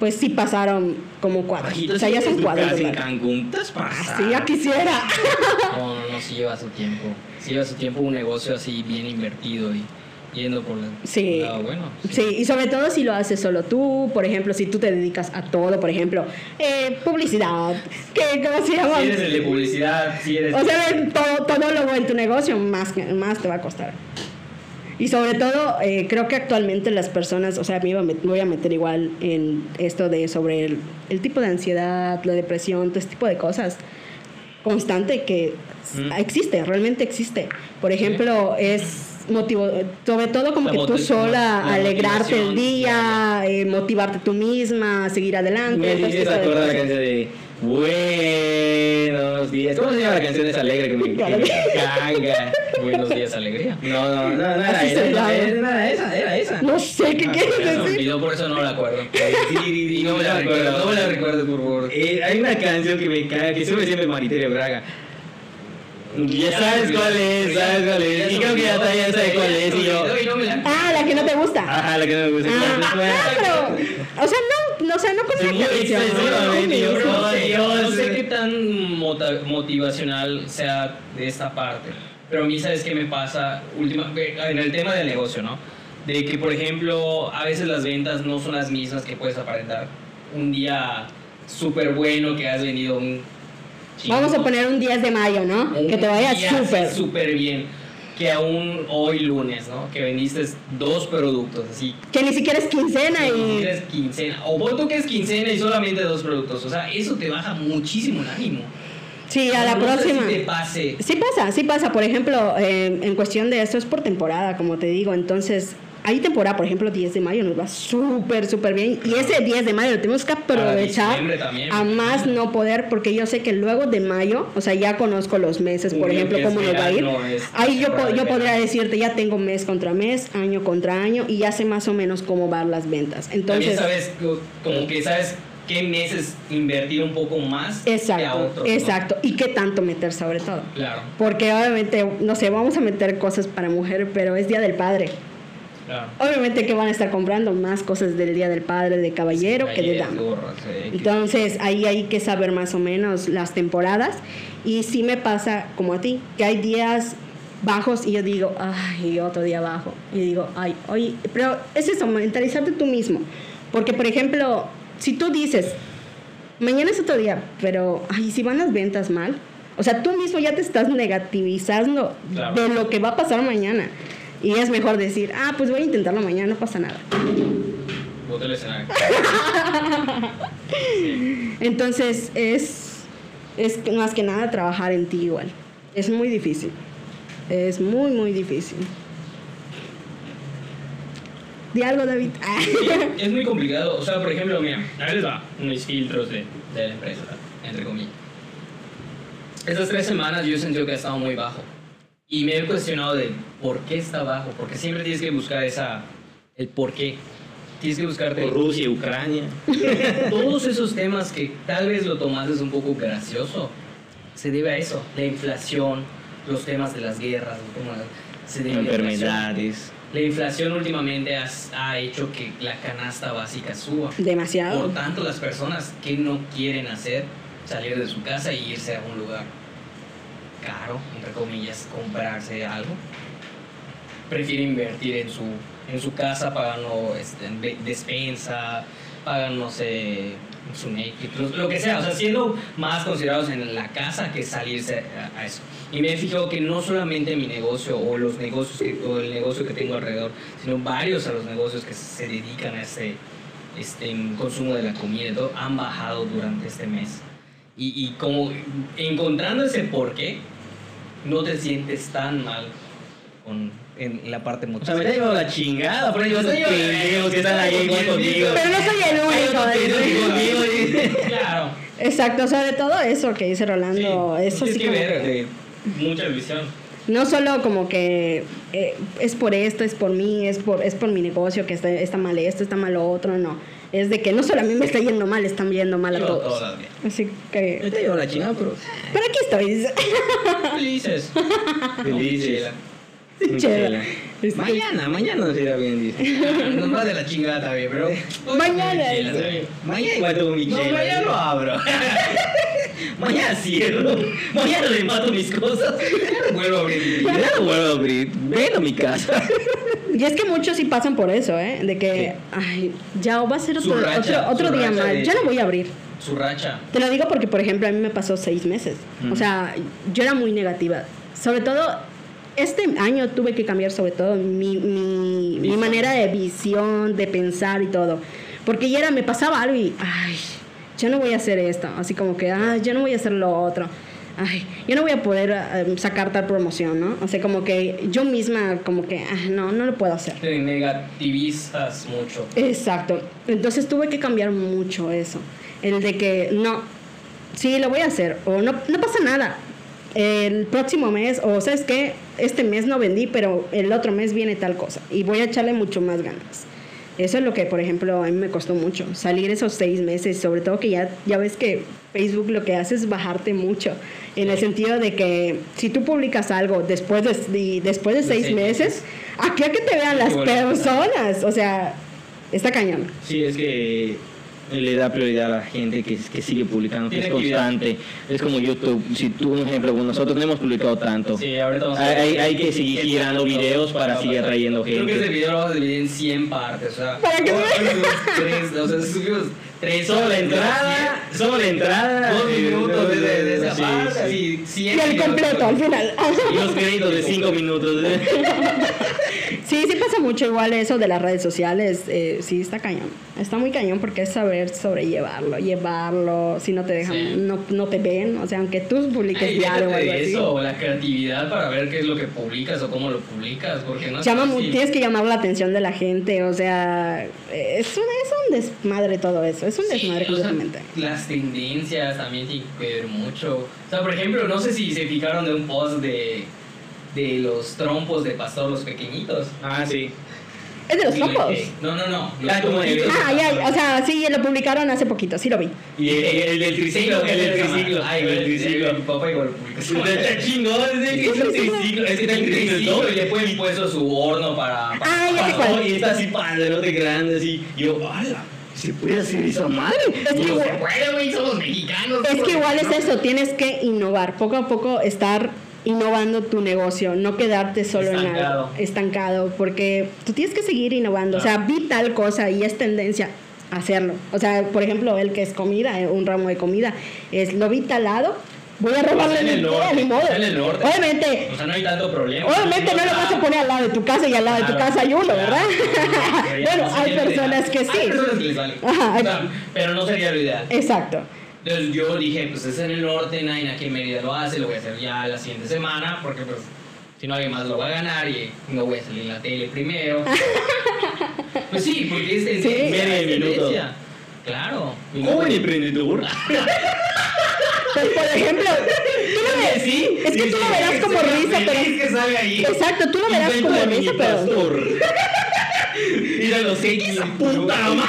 pues sí pasaron como cuatro. O sea, ya son cuatro. en. Cancún, estás Ah, pasada. sí, ya quisiera. No, no, no, sí lleva su tiempo. Sí lleva su tiempo un negocio así bien invertido y yendo por la, Sí. el lado bueno. Sí, y sobre todo si lo haces solo tú, por ejemplo, si tú te dedicas a todo, por ejemplo, eh, publicidad, que, ¿cómo se llama? Si eres el de publicidad, si eres... O sea, todo, todo lo en tu negocio, más, más te va a costar. Y sobre todo, eh, creo que actualmente las personas, o sea, me, iba a met- me voy a meter igual en esto de sobre el, el tipo de ansiedad, la depresión, todo este tipo de cosas constante que Mm. existe, realmente existe. Por ejemplo, es motivo, sobre todo como La que tú sola la alegrarte el día, eh, motivarte tú misma, seguir adelante. Me este de acordar la canción de Buenos días. ¿Cómo se llama la canción esa alegre que me, (laughs) que me caga? Buenos días, alegría. No, no, no, no era esa. No, no era esa, era esa. No sé qué Ah, quieres decir. olvidó, por eso no la acuerdo. (laughs) Y no me la recuerdo, no me la recuerdo, por favor. Eh, hay una canción que me caga, que sube siempre Maritere Braga. Ya sabes cuál es, sabes cuál es. Y creo que ya también sabe cuál es. Y yo, la Ah, la que no te gusta. ajá, la que no me gusta. Ah, Entonces, pero, o sea, no, no, o sea, no con muy canción. excesivamente, yo Pero no sé, sé qué tan mota- motivacional sea de esta parte. Pero a mí, ¿sabes qué me pasa? Última, en el tema del negocio, ¿no? De que, por ejemplo, a veces las ventas no son las mismas que puedes aparentar. Un día súper bueno que has vendido un... Vamos a poner un 10 de mayo, ¿no? Que te vaya súper. Súper bien. Que aún hoy lunes, ¿no? Que vendiste dos productos, así Que ni siquiera es quincena ni y. siquiera es quincena. O vos tú que es quincena y solamente dos productos. O sea, eso te baja muchísimo el ánimo. Sí, a la No sé próxima. si te pase. Sí pasa, sí pasa. Por ejemplo, eh, en cuestión de esto es por temporada, como te digo. Entonces, hay temporada, por ejemplo, 10 de mayo nos va súper, súper bien. Y ese 10 de mayo lo tenemos que aprovechar a más no poder, porque yo sé que luego de mayo, o sea, ya conozco los meses, por ejemplo, que cómo nos va a ir. Ahí yo, yo podría decirte, ya tengo mes contra mes, año contra año, y ya sé más o menos cómo van las ventas. Entonces, sabes, co- como que sabes qué meses invertir un poco más que a exacto. ¿no? exacto. Y qué tanto meter sobre todo. Claro, Porque obviamente, no sé, vamos a meter cosas para mujer, pero es Día del Padre. Claro. Obviamente que van a estar comprando más cosas del Día del Padre de caballero que de dama. gorras, eh, Entonces ahí hay que saber más o menos las temporadas y sí me pasa como a ti, que hay días bajos y yo digo, ay, otro día bajo. Y digo, ay, oye, pero es eso, mentalizarte tú mismo. Porque, por ejemplo, si tú dices, mañana es otro día, pero, ay, si van las ventas mal, o sea, tú mismo ya te estás negativizando Claro. de lo que va a pasar mañana. Y es mejor decir, ah, pues voy a intentarlo mañana, no pasa nada. Boté el escenario. (laughs) Entonces es, es más que nada trabajar en ti igual. Es muy difícil. Es muy, muy difícil. Di algo, David. Sí, es muy complicado. O sea, por ejemplo, mira, a ver les va unos filtros de, de la empresa, entre comillas. Estas tres semanas yo he sentido que ha estado muy bajo. Y me he cuestionado de por qué está bajo. Porque siempre tienes que buscar esa, el por qué. Tienes que buscarte Por Rusia, Ucrania. (laughs) todos esos temas que tal vez lo tomaste un poco gracioso. Se debe a eso. La inflación, los temas de las guerras, los temas- se debe. Enfermedades. La inflación últimamente has- ha hecho que la canasta básica suba. Demasiado. Por tanto, las personas que no quieren hacer salir de su casa e irse a un lugar caro, entre comillas, comprarse algo, prefieren invertir en su, en su casa pagando este, de- despensa, pagan, no sé, su Netflix, lo, que sea, o sea, siendo más considerados en la casa que salirse a, a eso. Y me he fijado que no solamente mi negocio o los negocios que, o el negocio que tengo alrededor, sino varios a los negocios que se dedican a este, este consumo de la comida todo, han bajado durante este mes. Y, y como encontrando ese porqué, no te sientes tan mal con, en la parte O sea, emocional. me está llevando la chingada, por Está llevando- pendejos que están ahí igual conmigo. Pero no soy el único. Claro. Exacto, sobre todo eso que dice Rolando. eso tienes sí que ver que- de mucha visión. No solo como que eh, es por esto, es por mí, es por, es por mi negocio que está, está mal esto, está mal lo otro, no. Es de que no solo a mí me está yendo mal, están yendo mal a Yo todos. todas bien. Así que... está llevando la chingada, pero Pero aquí estoy. (laughs) Felices. felices. Chela. Este- Mañana, mañana nos irá bien, dice. (laughs) Nos va de la chingada también, pero. (laughs) Mañana. Chela. Mañana igual tengo mi No, chela. mañana lo abro. Mañana cierro. Mañana le mato mis cosas. Vuelvo a abrir. Ya no vuelvo a abrir. Ven a mi casa. Y es que muchos sí pasan por eso, ¿eh? De que, Sí. ay, ya va a ser otro, racha, otro, otro día mal, de- ya no voy a abrir. Su racha. Te lo digo porque, por ejemplo, a mí me pasó seis meses. O sea, yo era muy negativa. Sobre todo, este año tuve que cambiar sobre todo mi, mi, mi manera de visión, de pensar y todo. Porque ya era, me pasaba algo y, ay, ya no voy a hacer esto. Así como que, ay, ya no voy a hacer lo otro. Ay, yo no voy a poder eh, sacar tal promoción, ¿no? O sea, como que yo misma, como que, ah, no, no lo puedo hacer. Te negativizas mucho. Exacto. Entonces tuve que cambiar mucho eso. El de que no, sí, lo voy a hacer. O no, no pasa nada. El próximo mes, o sabes qué, este mes no vendí, pero el otro mes viene tal cosa. Y voy a echarle mucho más ganas. Eso es lo que, por ejemplo, a mí me costó mucho. Salir esos seis meses, sobre todo que ya, ya ves que Facebook lo que hace es bajarte mucho. En el sentido de que si tú publicas algo después de, de- después de De seis seis meses, aquí a que te vean las personas. O sea, está cañón. Sí, es que le da prioridad a la gente que, que sigue publicando, que es constante. Es como YouTube. Si tú, un ejemplo, nosotros no hemos publicado tanto. Sí, ahorita vamos a Hay, hay- hay que seguir girando videos para seguir atrayendo Creo que este gente. video lo vamos a dividir en 100 partes. O sea, Para subimos tres, o sea, subimos tres Solo la entrada, solo la entrada. Dos eh, minutos de, de, de esa sí, parte, sí. así, 100 Y el completo al final. Y los créditos de 5 minutos. (laughs) Sí, sí pasa mucho igual eso de las redes sociales. eh, sí, está cañón. Está muy cañón porque es saber sobrellevarlo, llevarlo. Si no te dejan, Sí. no, no te ven. O sea, aunque tú publiques Ay, diario o algo así. eso, la creatividad para ver qué es lo que publicas o cómo lo publicas, porque no Llama tienes que llamar la atención de la gente, o sea, es un, es un desmadre todo eso, es un Sí, desmadre o sea, completamente. las tendencias también tienen que ver mucho. O sea, por ejemplo, no sé si se fijaron de un post de, de los trompos de pastor, los pequeñitos. Ah, sí. Es de los trompos. No, no, no. Los Ah, como de Ah, ya, o sea, sí, lo publicaron hace poquito, sí lo vi. Y el, el del triciclo, el del triciclo. Ay, el del triciclo. Mi papá igual lo publicó. (laughs) Está chingón, es el que es el triciclo. Es que está el triciclo. y le pueden puesto su horno para. Ah, ya sé cuál. y está así padrote grande, así. Y yo, ¡hala! ¿Se puede hacer esa madre? Es que igual- Se puede, güey, somos mexicanos. Es que igual es ¿no? eso, tienes que innovar, poco a poco estar innovando tu negocio, no quedarte solo en Estancado. algo estancado, porque tú tienes que seguir innovando, o sea, vi tal cosa y es tendencia a hacerlo. O sea, por ejemplo, el que es comida, eh, un ramo de comida, es lo vi talado, voy a robarle en la el idea, norte, ni modo. está en el. Obviamente, O sea, no hay tanto problema. Obviamente no lo vas a poner al lado de tu casa y al lado de tu casa hay uno, claro, ¿verdad? (laughs) bueno, hay personas que sí. Hay personas que les vale. Ajá, O sea, pero no sería lo ideal. Exacto. Entonces yo dije, pues es en el norte, nadie aquí en Mérida lo hace, lo voy a hacer ya la siguiente semana, porque pues si no alguien más lo va a ganar y no voy a salir en la tele primero. (laughs) pues sí, porque es, es, Sí. minuto. tendencia. Claro. Joven emprendedor. (laughs) Pues, por ejemplo, tú lo ves, sí, es que sí, tú lo verás como risa, pero... que salga ahí. Exacto, tú lo verás Invento como risa, pero... pastor. (laughs) Mira los X, puta madre.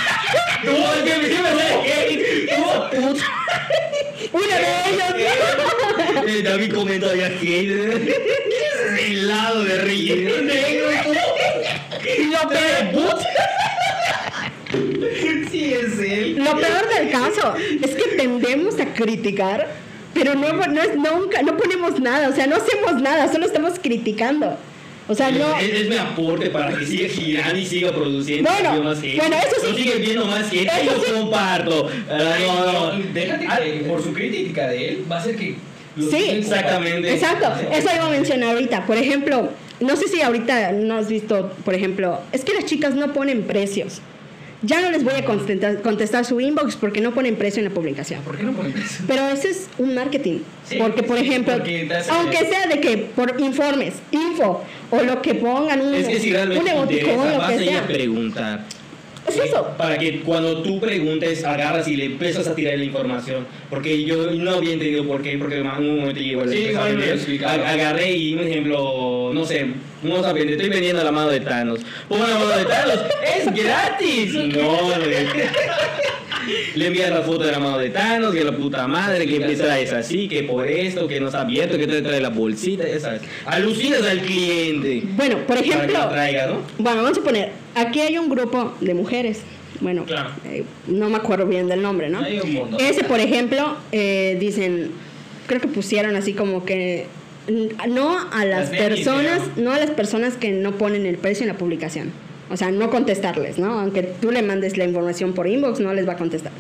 Es que me. No, puta. Uno de ellos. Eh, David comenta ya que es helado de río negro. Y lo peor, Sí, es él. lo peor del caso es que tendemos a criticar, pero no, no es nunca, no ponemos nada, o sea, no hacemos nada, solo estamos criticando. O sea, no... Es, es mi aporte para que siga girando y siga produciendo Bueno, más gente. bueno, eso sí. Yo sigue viendo más gente yo sí. comparto. Ah, no, no. Déjate que por su crítica de él va a ser que. lo Sí, exactamente. Exacto, eso iba a mencionar ahorita. Por ejemplo, no sé si ahorita no has visto, por ejemplo, es que las chicas no ponen precios. Ya no les voy a contestar, contestar su inbox porque no ponen precio en la publicación. ¿Por qué no ponen eso? Pero ese es un marketing. Sí, porque, por ejemplo, porque aunque sea de que por informes, info, o lo que pongan, un, Es que si un emoticón, lo que sea. preguntar. Es eso. Para que cuando tú preguntes, agarras y le empiezas a tirar la información. Porque yo no había entendido por qué, porque en un momento llegó el Sí, a Agarré y, un ejemplo, no sé, vamos a vender, estoy vendiendo la mano de Thanos. Pongo la mano de Thanos, ¡es gratis! (laughs) No, güey. (laughs) Le envías la foto de la mano de Thanos, que la puta madre, que empieza es así, que por esto, que no está abierto, que te trae la bolsita, ya sabes. Alucinas al cliente. Bueno, por ejemplo, lo traiga, ¿no? bueno, vamos a poner, aquí hay un grupo de mujeres. Bueno, Claro. eh, no me acuerdo bien del nombre, ¿no? Hay un montón. Ese, por ejemplo, eh, dicen, creo que pusieron así como que no a las personas, no a las personas que no ponen el precio en la publicación. O sea, no contestarles, ¿no? Aunque tú le mandes la información por inbox, no les va a contestar.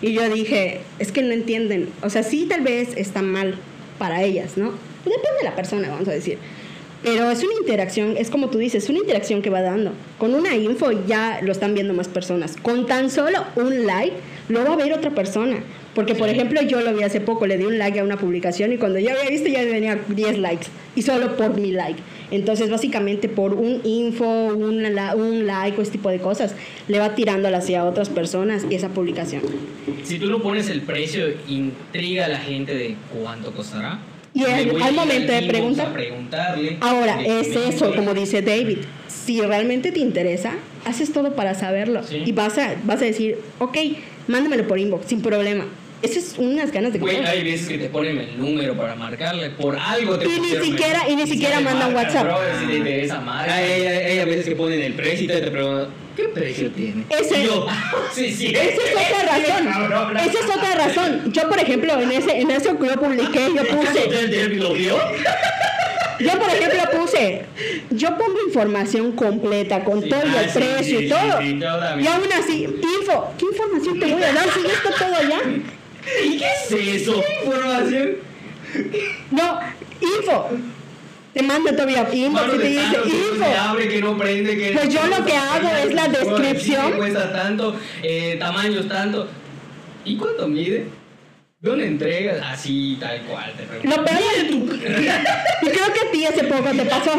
Y yo dije, es que no entienden. O sea, sí tal vez está mal para ellas, ¿no? Depende de la persona, vamos a decir. Pero es una interacción, es como tú dices, es una interacción que va dando. Con una info ya lo están viendo más personas. Con tan solo un like, lo va a ver otra persona. Porque, por ejemplo, yo lo vi hace poco, le di un like a una publicación y cuando ya había visto ya venía 10 likes. Y solo por mi like. Entonces, básicamente, por un info, un, un like o ese tipo de cosas, le va tirando hacia otras personas esa publicación. Si tú no pones el precio, intriga a la gente de cuánto costará. Y al- momento de preguntar. preguntarle. Ahora, es eso, como dice David. Si realmente te interesa, haces todo para saberlo. Sí. Y vas a, vas a decir, ok, mándamelo por inbox, sin problema. Esas es unas ganas de Güey, comprar. hay veces que te ponen el número para marcarle. Por algo te Y ni siquiera- y ni si siquiera mandan WhatsApp. si te interesa marca. Hay, hay, hay a veces que ponen el precio y te preguntan, ¿qué precio tiene? Ese- Y yo, (laughs) Sí, sí. Esa es otra (laughs) razón. Esa es otra razón. Yo, por ejemplo, en ese, en eso que yo publiqué, yo ¿acaso (laughs) puse, usted el lo vio? yo por ejemplo puse, yo pongo información completa con Sí, todo ah, el sí, precio sí, y todo. y aún así, info, ¿qué información te voy a dar si ya está todo ya? ¿Y qué es eso? Información. No, info. te manda todavía inbox Manos y te dice tanto, info. abre, que no prende, que Pues yo lo que hago es la descripción. cuesta tanto, eh, tamaños tanto. ¿Y cuánto mide? ¿Dónde entregas? Así, tal cual. Te. Lo peor es y creo que a ti hace poco te pasó.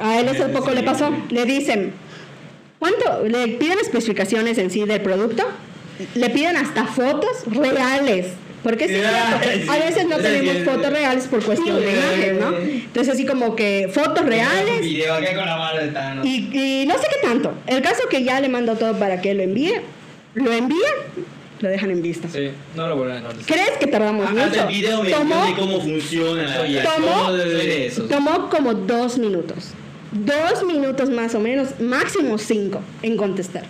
A él hace poco le pasó. Le dicen, ¿cuánto? Le piden especificaciones en sí del producto. Le piden hasta fotos reales. Porque cierto, a veces no tenemos que- fotos reales por cuestión de imagen, ¿no? Entonces así como que fotos reales video acá con la mano de Thanos. y, y no sé qué tanto. El caso que ya le mandó todo para que lo envíe, lo envía, lo dejan en vista. Sí, no lo vuelven a. ¿Crees que tardamos Haz mucho? el video Tomó- de cómo funciona. Esos. Tomó como dos minutos. Dos minutos más o menos, máximo cinco en contestar.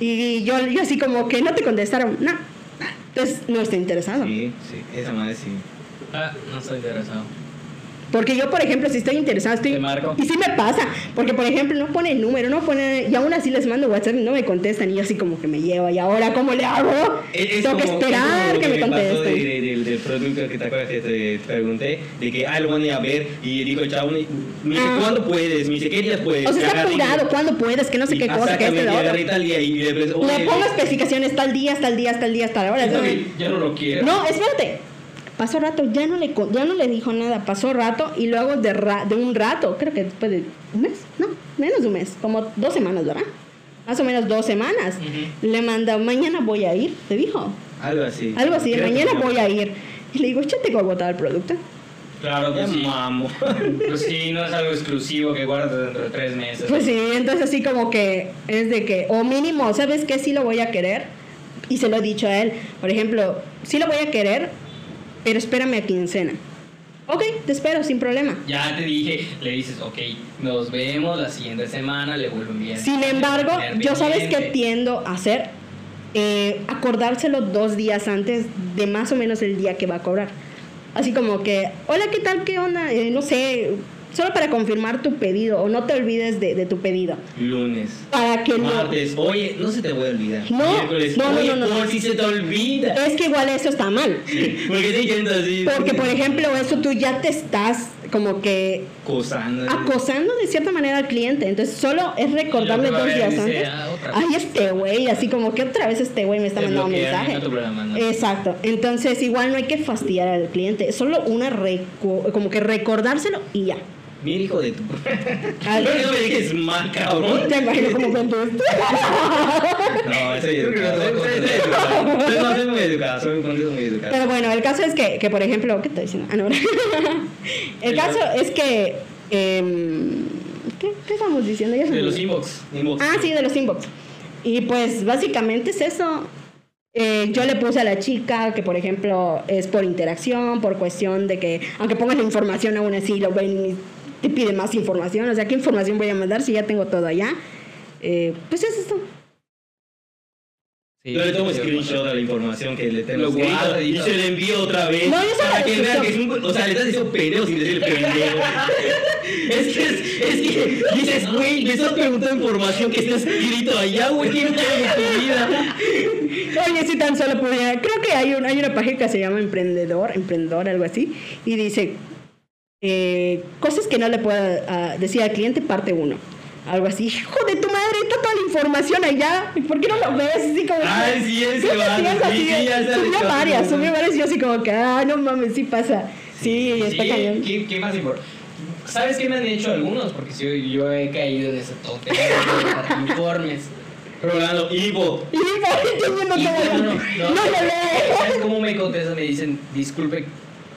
Y yo, yo así como que no te contestaron, no. Entonces no estoy interesado. Sí, sí, esa madre sí. Ah, no estoy interesado. Porque yo, por ejemplo, si estoy interesada, estoy... Marco. Y sí me pasa. Porque, por ejemplo, no pone el número, no pone... Y aún así les mando WhatsApp y no me contestan. Y yo así como que me llevo. ¿Y ahora cómo le hago? Es- Tengo que como- esperar lo que me contesten. de- de- del, del producto que te acuerdas que te pregunté, de que, ah, lo van a ver, y dijo el chavo, me dice, Ah. ¿cuándo puedes? Me dice, ¿qué días puedes? O sea, está apurado. ¿Cuándo puedes? Que no sé qué cosa, que este agarré tal día y le pongo especificaciones tal día, tal día, tal día, tal hora. Ya no lo quiero. No, espérate. Pasó rato, ya no le ya no le dijo nada, pasó rato y luego de, ra- de un rato, creo que después de un mes, no, menos de un mes, como dos semanas, ¿verdad? Más o menos dos semanas. Le manda, mañana voy a ir, te dijo. algo así. Algo así, Creo mañana voy a ir. Y le digo, tengo agotado el producto. Claro que sí. mamo. (laughs) Pues sí, no es algo exclusivo que guardas dentro de tres meses. Pues sí, entonces así como que es de que, o mínimo, ¿sabes qué? Sí lo voy a querer. Y se lo he dicho a él. Por ejemplo, sí lo voy a querer, pero espérame a quincena. Ok, te espero, sin problema. Ya te dije, le dices, ok, nos vemos la siguiente semana, le vuelvo enviar. Sin embargo, yo sabes que tiendo a hacer Eh, acordárselo dos días antes de más o menos el día que va a cobrar. Así como que, hola, ¿qué tal? ¿Qué onda? Eh, no sé, solo para confirmar tu pedido o no te olvides de, de tu pedido. Lunes. Para que no... Martes, oye, no se te voy a olvidar. No, Miércoles, no, no, oye, no, no, por no. si se te olvida. Es que igual eso está mal. (laughs) Porque te gente así. Porque, por ejemplo, eso tú ya te estás como que Acosando. acosando de cierta manera al cliente. Entonces, solo es recordarle dos días dice, antes. "Ah, Ay, vez". este güey, así como que otra vez este güey me está Te mandando un mensaje. no te ¿no? Exacto. Entonces, igual no hay que fastidiar al cliente. Solo una como que recordárselo y ya. Mira, hijo de tu. Al- No me dejes mal, cabrón. Te imagino como contesta. No, ese es Creo que educado. Soy- muy educado. Soy muy educado. Pero bueno, el caso es que, que, por ejemplo, ¿qué estoy diciendo? Ah, no. (laughs) el caso es que. em, ¿qué, ¿Qué estamos diciendo? Ya De los inbox. Inbox. Ah, sí, de los inbox. Y pues básicamente es eso. Eh, yo le puse a la chica que, por ejemplo, es por interacción, por cuestión de que, aunque pongas la información, aún así lo ven y te piden más información. O sea, ¿qué información voy a mandar si ya tengo todo allá? Eh, pues es esto. Sí, Yo le tomo screenshot de la información que le tengo guarda y se le envío otra vez No, yo para que vea que es un... O sea, le estás diciendo pendejo sin decirle pendejo. (laughs) es que, es, es que dices, güey, me estás preguntando información que está escrito allá, güey, ¿qué quieres de tu vida? (laughs) Oye, si tan solo pudiera. Creo que hay, un, hay una página que se llama Emprendedor, Emprendedor, algo así. Y dice: eh, Cosas que no le puedo ah, decir al cliente, parte 1. Algo así. Hijo de tu madre, está toda la información allá. ¿Por qué no lo ves? Así como. Ay, sí, Creo que vato, sí, es sí, subió varias, es. subió varias. Y yo así como que, ah, no mames, sí pasa. Sí, está Sí, cañón. ¿qué, qué más importante? ¿Sabes qué me han hecho algunos? Porque si yo he caído en ese tope de informes. Rolando, Ivo. Y por entiendo Y todo. no, no, No, no. no le veo. ¿Sabes cómo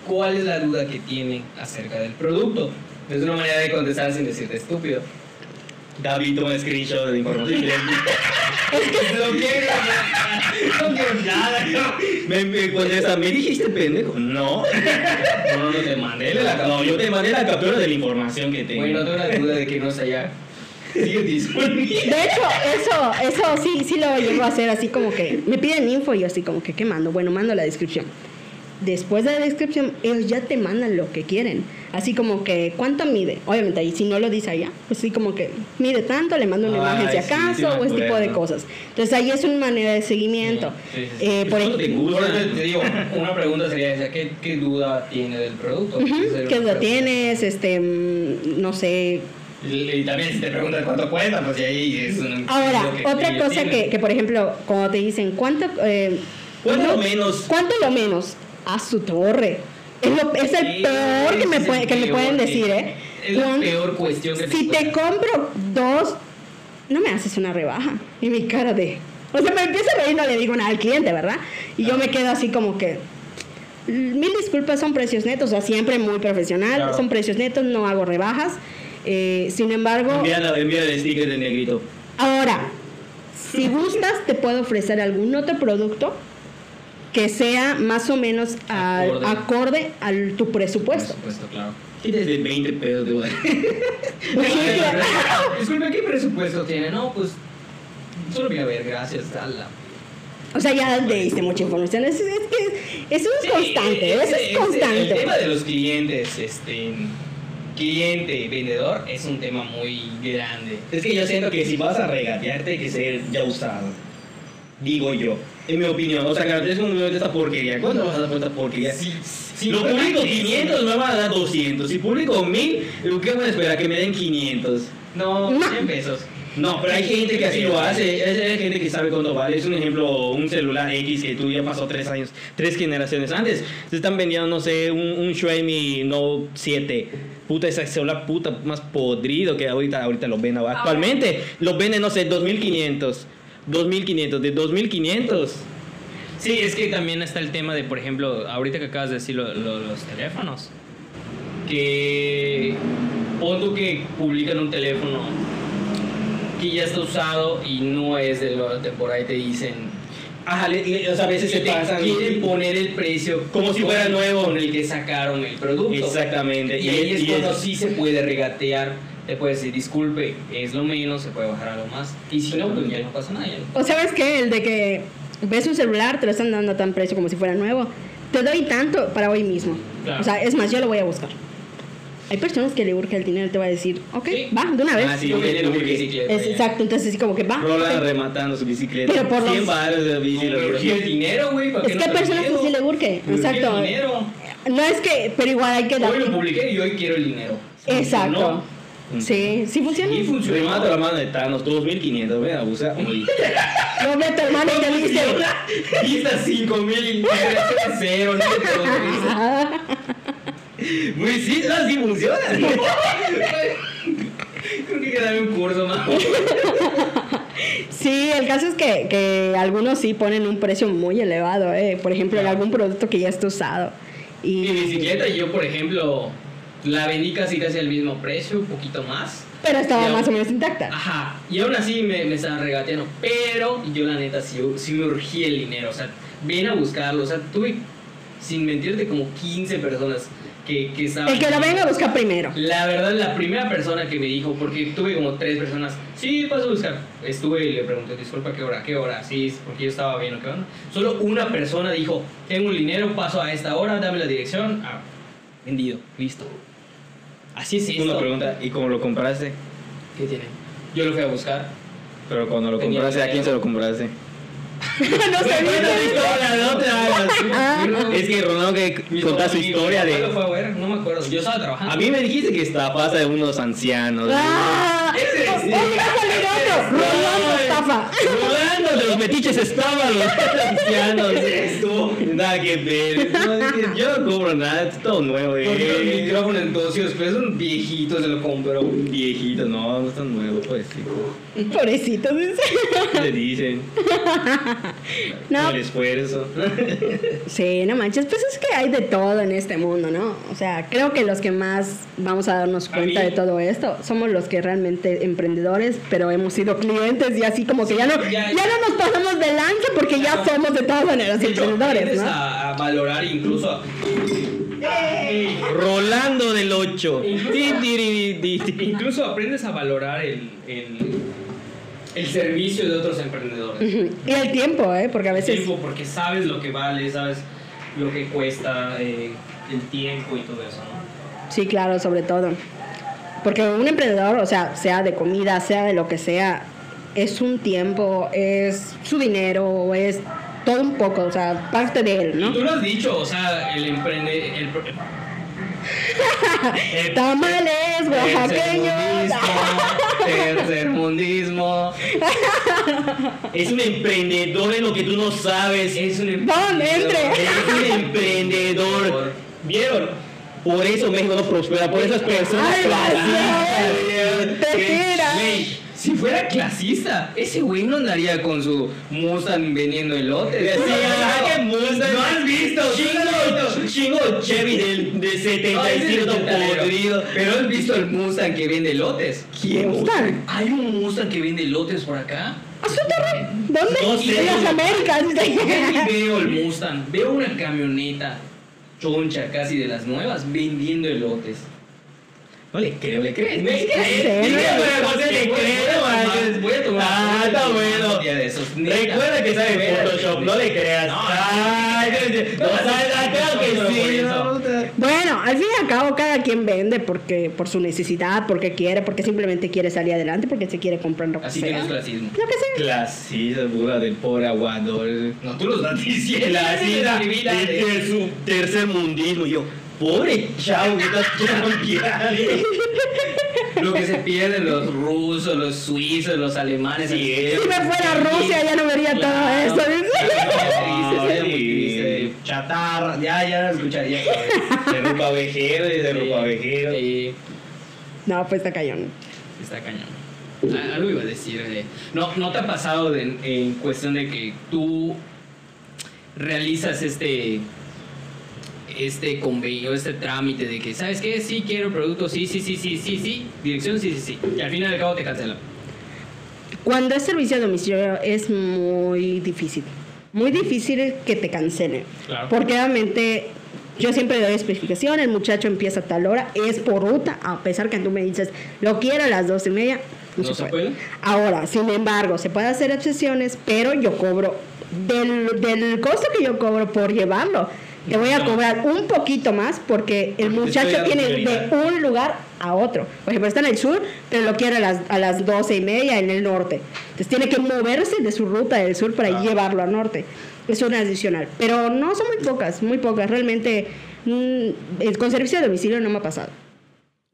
¿cuál es la duda que tienen acerca del producto? Es una manera de contestar sin decirte estúpido. David toma screenshot de la información que le envío. No quiero, no quiero nada. No, Me, me contesta, ¿me dijiste pendejo? (laughs) No. no, no te mandé la No, yo te mandé la captura de la información que tengo. Bueno, no tengo la duda de que no es allá. Sigue disculpe. De hecho, eso, eso sí, sí lo llego a hacer así como que me piden info y yo así como que, ¿qué mando? Bueno, mando la descripción. Después de la descripción, ellos ya te mandan lo que quieren. Así como que, ¿cuánto mide? Obviamente, ahí si no lo dice allá, pues sí, como que mide tanto, le mando una imagen si sí, acaso, sí o ese tipo de cosas. Entonces ahí es una manera de seguimiento. Sí, sí, sí. Eh, por ¿Cuánto te te digo, una pregunta sería esa, ¿qué, qué duda tiene del producto? Esa sería ¿Qué duda tienes? Este, mm, no sé. Y, y también si te preguntan cuánto cuesta, pues y ahí es un... Ahora, que otra cosa que, que, por ejemplo, cuando te dicen, ¿cuánto? Eh, ¿Cuánto lo menos? ¿Cuánto lo menos? A su torre. Es, lo- es el peor que me, puede- que me pueden decir, ¿eh? Es la peor cuestión que Si te compro dos, no me haces una rebaja. Y mi cara de... O sea, me empiezo a reír, no le digo nada al cliente, ¿verdad? Y yo me quedo así como que... Mil disculpas, son precios netos, o sea, siempre muy profesional, Claro. son precios netos, no hago rebajas. Eh, sin embargo, Envía, envía el sticker de negrito. ahora, si gustas, te puedo ofrecer algún otro producto que sea más o menos al- Acorde. acorde a tu Por presupuesto. supuesto, claro. Tienes de 20 pesos de (laughs) Disculpe, ¿qué presupuesto tiene? No, pues solo vine a ver, gracias. ala. O sea, ya le diste mucha información. Es, es que eso es Sí, constante, eso es ese- El constante. tema de los clientes, este, cliente, vendedor, es un tema muy grande. Es que yo siento que si vas a regatearte hay que ser ya usado. Digo yo. En mi opinión. O sea, que es un de esta porquería. ¿Cuánto vas a dar por esta porquería? Sí, sí, lo publico hay que- 500, me van a dar 200. Si publico 1000, ¿qué van a esperar? Que me den 500. No, No. 100 pesos. No, pero hay gente que así lo hace. Hay gente que sabe cuánto vale. Es un ejemplo, un celular X que tú ya pasó tres años, tres generaciones antes. Se están vendiendo, no sé, un, un Xiaomi Note 7. Puta, ese celular puta más podrido que ahorita, ahorita lo ven. Actualmente los venden, no sé, 2500. 2500, de 2500. Sí, es que también está el tema de, por ejemplo, ahorita que acabas de decir lo- lo- los teléfonos, que tú que publican un teléfono que ya está usado y no es de lo de por ahí te dicen Ajá, le- le- o sea, a veces se pasan. quieren poner el precio Como si fuera nuevo. con el que sacaron el producto Exactamente. y ahí es y cuando es- sí se puede regatear te puede decir disculpe es lo menos se puede bajar algo más y si no pues ya no pasa nada no- O sabes qué, el de que ves un celular, te lo están dando a tan precio como si fuera nuevo. Te doy tanto para hoy mismo. Claro. O sea, es más, yo lo voy a buscar. Hay personas que le urge el dinero, te va a decir, ok, Sí. va, de una vez. Ah, sí, una porque- bicicleta, Es exacto, entonces así como que va. Roland ok. rematando su bicicleta. Pero por los- 100 baros de No, bici. lo me que- urgía el dinero, güey. ¿para Es que hay no personas que sí le urge, exacto. el dinero. No es que, pero igual hay que Hoy lo publiqué y hoy quiero el dinero. Exacto. Sí, sí funciona. Y funcionó. Remata la mano de Thanos, 2500, ven, abusa. Uy. Lo ve a tu hermano y te dice. Vista 5000, cero, no Muy sí, así funciona. (laughs) Creo que hay que darme un curso más. Sí, el caso es que, que algunos sí ponen un precio muy elevado, eh. por ejemplo, en algún producto que ya está usado. Y, Mi bicicleta, yo, por ejemplo, la vendí casi casi al mismo precio, un poquito más. Pero estaba más o menos intacta. Ajá, y aún así me, me estaban regateando. Pero yo, la neta, sí, sí me urgía el dinero. O sea, ven a buscarlo. O sea, tuve, sin mentirte, como 15 personas que, que estaban. El que lo venga a buscar primero. La verdad, la primera persona que me dijo, porque tuve como tres personas, sí, paso a buscar. Estuve y le pregunté, disculpa, ¿qué hora? ¿Qué hora? Sí, porque yo estaba viendo qué onda. Solo una persona dijo, tengo un dinero, paso a esta hora, dame la dirección. Ah, vendido, listo. Así es esto. Una pregunta, ¿y cómo lo compraste? ¿Qué tiene? Yo lo fui a buscar. Pero cuando lo Tenía compraste, ¿a quién se lo compraste? no sé, no te hagas. Es que Ronaldo que Mi contar su historia de... lo fue a ver, no me acuerdo. Yo estaba trabajando. A mí me dijiste que estafaste de unos ancianos. ¡Ah! Ese. ¡Otra estafa! Rolando de los metiches estaban los (laughs) ancianos. Esto, nada que ver. No, es yo no cobro nada, es todo nuevo. Porque los Eh. micrófonos en 200 pesos, un viejito se lo compró. Viejito, no, no están nuevos, pues sí. Pobrecito, dice. Le dicen. No, El esfuerzo. sí, no manches. Pues es que hay de todo en este mundo, ¿no? O sea, creo que los que más vamos a darnos A cuenta mí- de todo esto somos los que realmente emprendedores, pero hemos sido clientes y así como que ya no, ya- ya no nos pasamos de lanza porque ya Claro. somos de todas maneras emprendedores, aprendes ¿no? a, a valorar incluso. a- Rolando del 8. incluso aprendes a valorar el, el, el servicio de otros emprendedores. Y el tiempo, ¿eh? Porque a veces... Tiempo, porque sabes lo que vale, sabes lo que cuesta, eh, el tiempo y todo eso, ¿no? Sí, claro, sobre todo. Porque un emprendedor, o sea, sea de comida, sea de lo que sea, es un tiempo, es su dinero, es todo un poco, o sea, parte de él, Y ¿no? tú lo has dicho, o sea, el emprende... El, (laughs) el- Tamales oaxaqueños. Tercermundismo. (laughs) Es un emprendedor en lo que tú no sabes. Es un ¿Dónde entre? Es un emprendedor. ¿Vieron? Por eso México no prospera, por esas personas. Ay, gracias. Te tiras. Si fuera clasista, ese güey no andaría con su Mustang vendiendo elotes. Sí, ¿verdad que Mustang? ¿No has visto? Chingo, chingo Chevy del, de Ay, 75 ese podrido. Pero has visto el Mustang que vende elotes. ¿Quién Mustang? Hay un Mustang que vende elotes por acá. ¿Dónde? No sé. En las Américas. (laughs) Veo el Mustang, veo una camioneta choncha casi de las nuevas vendiendo elotes. No le creo, le creo. Le- creo. Voy a tomar. Ah, está bueno. un día de esos, neta. Recuerda que sabe Photoshop, no le creas. No, claro que sí. Bueno, al fin y al cabo cada quien vende porque por su necesidad, porque quiere, porque simplemente quiere salir adelante, porque se quiere comprar lo que Así que sea. no es clasismo. Lo que sea. Clasista, burla del pobre aguador. No, tú lo estás diciendo. Eh. de su tercer mundismo. Yo, pobre chavo, que estás champiando. (laughs) Lo que se pierden los rusos, los suizos, los alemanes. Sí, Si me fuera a Rusia ya no vería todo Claro. esto. Claro, Sí. Chatarra, ya, ya lo escucharía. De ropa vejero y de ropa vejero. Sí, No, pues está cañón. está cañón. Ah, Algo iba a decir. eh. ¿No, ¿No te ha pasado de- en cuestión de que tú realizas este este convenio, este trámite de que, ¿sabes qué? Sí, quiero producto, sí, sí, sí, sí, sí, sí, dirección, sí, sí, sí. Y al final al cabo te cancelan. Cuando es servicio a domicilio es muy difícil. Muy difícil que te cancelen. Claro. Porque obviamente yo siempre doy especificación, el muchacho empieza a tal hora, es por ruta, a pesar que tú me dices, lo quiero a las dos y media, no, ¿No se, se puede. puede? Ahora, sin embargo, se puede hacer excepciones, pero yo cobro del, del costo que yo cobro por llevarlo. Te voy a cobrar un poquito más porque el muchacho tiene de un lugar a otro. Por ejemplo, está en el sur, pero lo quiere a las, a las 12 y media en el norte. Entonces tiene que moverse de su ruta del sur para llevarlo al norte. Es una adicional. Pero no son muy pocas, muy pocas. Realmente, mm, el- con servicio de domicilio no me ha pasado.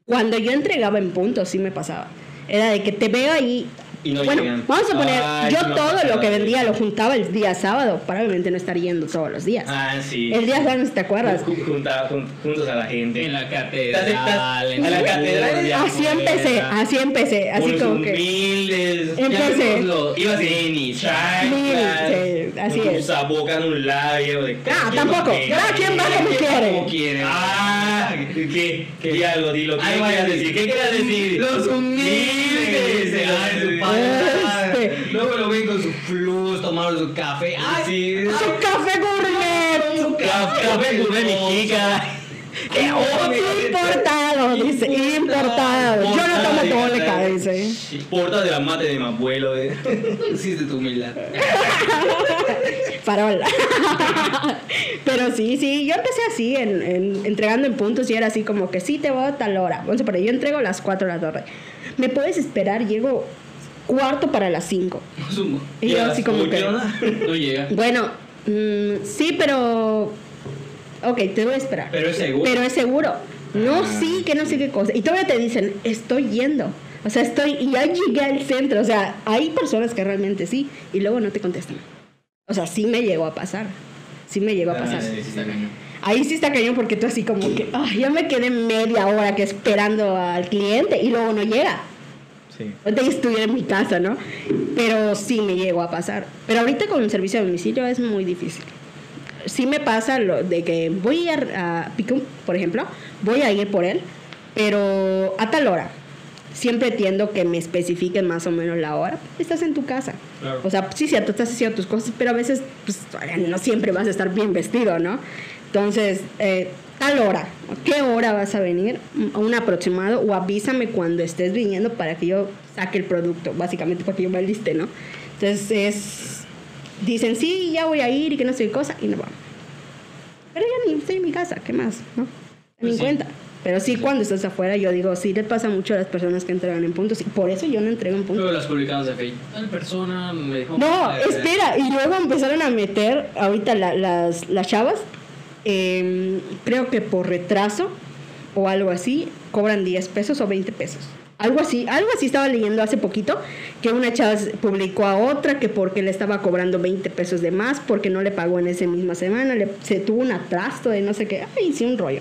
Cuando yo entregaba en punto, sí me pasaba. Era de que te veo ahí. Y no bueno, llegan. vamos a poner, Ay, yo todo lo que vendía lo juntaba el día sábado, para obviamente no estar yendo todos los días. Ah, sí. el día sábado, ¿te acuerdas? Ju- junta- jun- juntos a la gente. En la Estás- catedral, estás- en a la catedral Así empecé, así empecé, así como que... humildes. Empecé. Ibas tenis, chanclas, Sí, así con es. tu boca en un labio de Ah, tampoco. Cada quien va como quiere. Como quiere. Ah, ¿qué? ¿Qué? Di algo, dilo. ¿Qué Ay, vayas a sí. decir? ¿Qué quieras decir? Los humildes. Dice, Ay, su ay, padre. Este. Luego lo ven con su flus, tomaron su café. Ay, Sí. ¡Su café gourmet! Café, café gourmet, mi chica. ¡Qué Importado, dice, importado. Yo no tomo tónica, dice. Porta de la mate de mi abuelo. eh. (laughs) Existe tu humildad. (laughs) Farol. (laughs) Pero sí, sí, yo empecé así, en, en- entregando en puntos y era así como que sí te voy a tal hora. Poner, yo entrego a las 4 de la tarde. ¿Me puedes esperar? Llego cuarto para las 5. Sumo. Y yo así como que... (laughs) No llega. Bueno, mm, sí, pero... Ok, te voy a esperar. Pero es seguro. Pero es seguro. No, Ah. sí, que no sé qué cosa. Y todavía te dicen, estoy yendo. O sea, estoy... Y ya llegué al centro. O sea, hay personas que realmente sí. Y luego no te contestan. O sea, sí me llegó a pasar. Sí me llegó a pasar. Ah, sí, sí, sí. Ahí sí está cañón porque tú así como que... Ay, ya me quedé media hora que esperando al cliente y luego no llega. Sí. Ya estuviera en mi casa, ¿no? Pero sí me llegó a pasar. Pero ahorita con el servicio de domicilio es muy difícil. Sí me pasa lo de que voy a, a Picum, por ejemplo, voy a ir por él, pero a tal hora. Siempre tiendo que me especifiquen más o menos la hora. Estás en tu casa. Claro. O sea, sí, cierto, estás haciendo tus cosas, pero a veces pues, no siempre vas a estar bien vestido, ¿no? Entonces, eh, tal hora, ¿qué hora vas a venir? Un aproximado o avísame cuando estés viniendo para que yo saque el producto, básicamente porque yo me aliste, ¿no? Entonces, es, dicen, sí, ya voy a ir y que no sé qué cosa, y no vamos. estoy en mi casa, ¿qué más? ¿No? En mi Pues sí. cuenta. Pero sí, cuando estás afuera, yo digo, sí le pasa mucho a las personas que entregan en puntos. Y por eso yo no entrego en puntos. Luego las publicamos de Facebook. Tal persona me dejó. No, espera. Y luego empezaron a meter, ahorita la- las, las chavas, em, creo que por retraso o algo así, cobran 10 pesos o 20 pesos. Algo así, algo así estaba leyendo hace poquito, que una chava publicó a otra que porque le estaba cobrando 20 pesos de más, porque no le pagó en esa misma semana, le, se tuvo un atrasto de no sé qué, ay, sí, un rollo.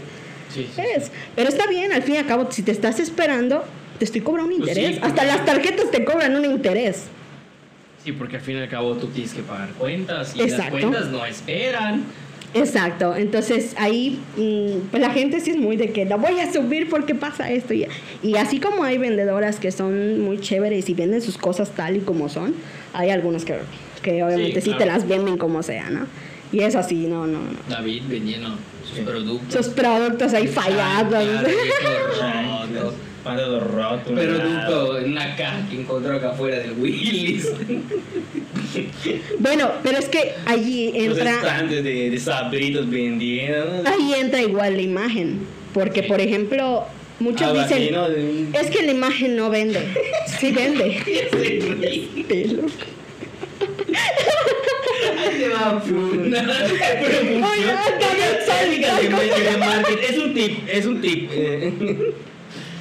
Sí, sí. Es, pero está bien, al fin y al cabo, si te estás esperando, te estoy cobrando un Pues interés. Hasta las tarjetas te cobran un interés. Sí, porque al fin y al cabo tú tienes que pagar cuentas y Exacto. las cuentas no esperan. Exacto, entonces ahí mm, pues la gente sí es muy de que la voy a subir porque pasa esto y, y así como hay vendedoras que son muy chéveres y venden sus cosas tal y como son, hay algunas que, que obviamente sí, claro. te las venden como sea, ¿no? Y es así, no, no, no. David vendiendo sus productos. Sus productos ahí fallados. Claro, (laughs) roto. Roto. Producto en una caja que encontró acá afuera del Willis. (laughs) bueno, pero es que allí Los entra... estantes de, de sabritos vendiendo. Ahí entra igual la imagen. Porque, por ejemplo, muchos así, dicen, ¿no? De un- es que la imagen no vende. Sí vende. (laughs) Pelo. Oye. (laughs) Es un tip, es un tip.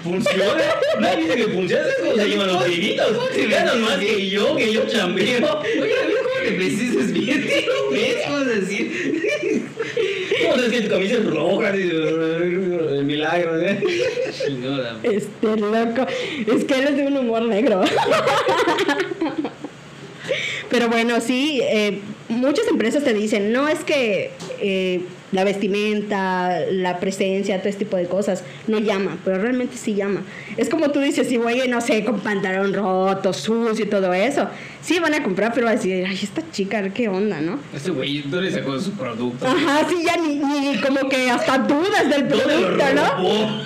Eh. ¿Funciona? Nadie dice que funciona. ¿Sabes cómo se llaman los gritos? Ganan más que yo, que yo chambeo. Oye, a mí cómo te precises bien. ¿Ves? ¿Cómo decir? ¿Cómo sabes que tu camisa es roja? El milagro, ¿eh? Este loco. Es que él es de un humor negro. Pero bueno, sí, eh, muchas empresas te dicen, no es que eh, la vestimenta, la presencia, todo este tipo de cosas no llama, pero realmente sí llama. Es como tú dices, si voy, no sé, con pantalón roto, sucio y todo eso, sí van a comprar, pero van a decir, ay, esta chica, qué onda, ¿no? Este güey, ¿dónde le sacó su producto? Ajá, sí, ya ni, ni como que hasta dudas del ¿Dónde lo producto, ¿no?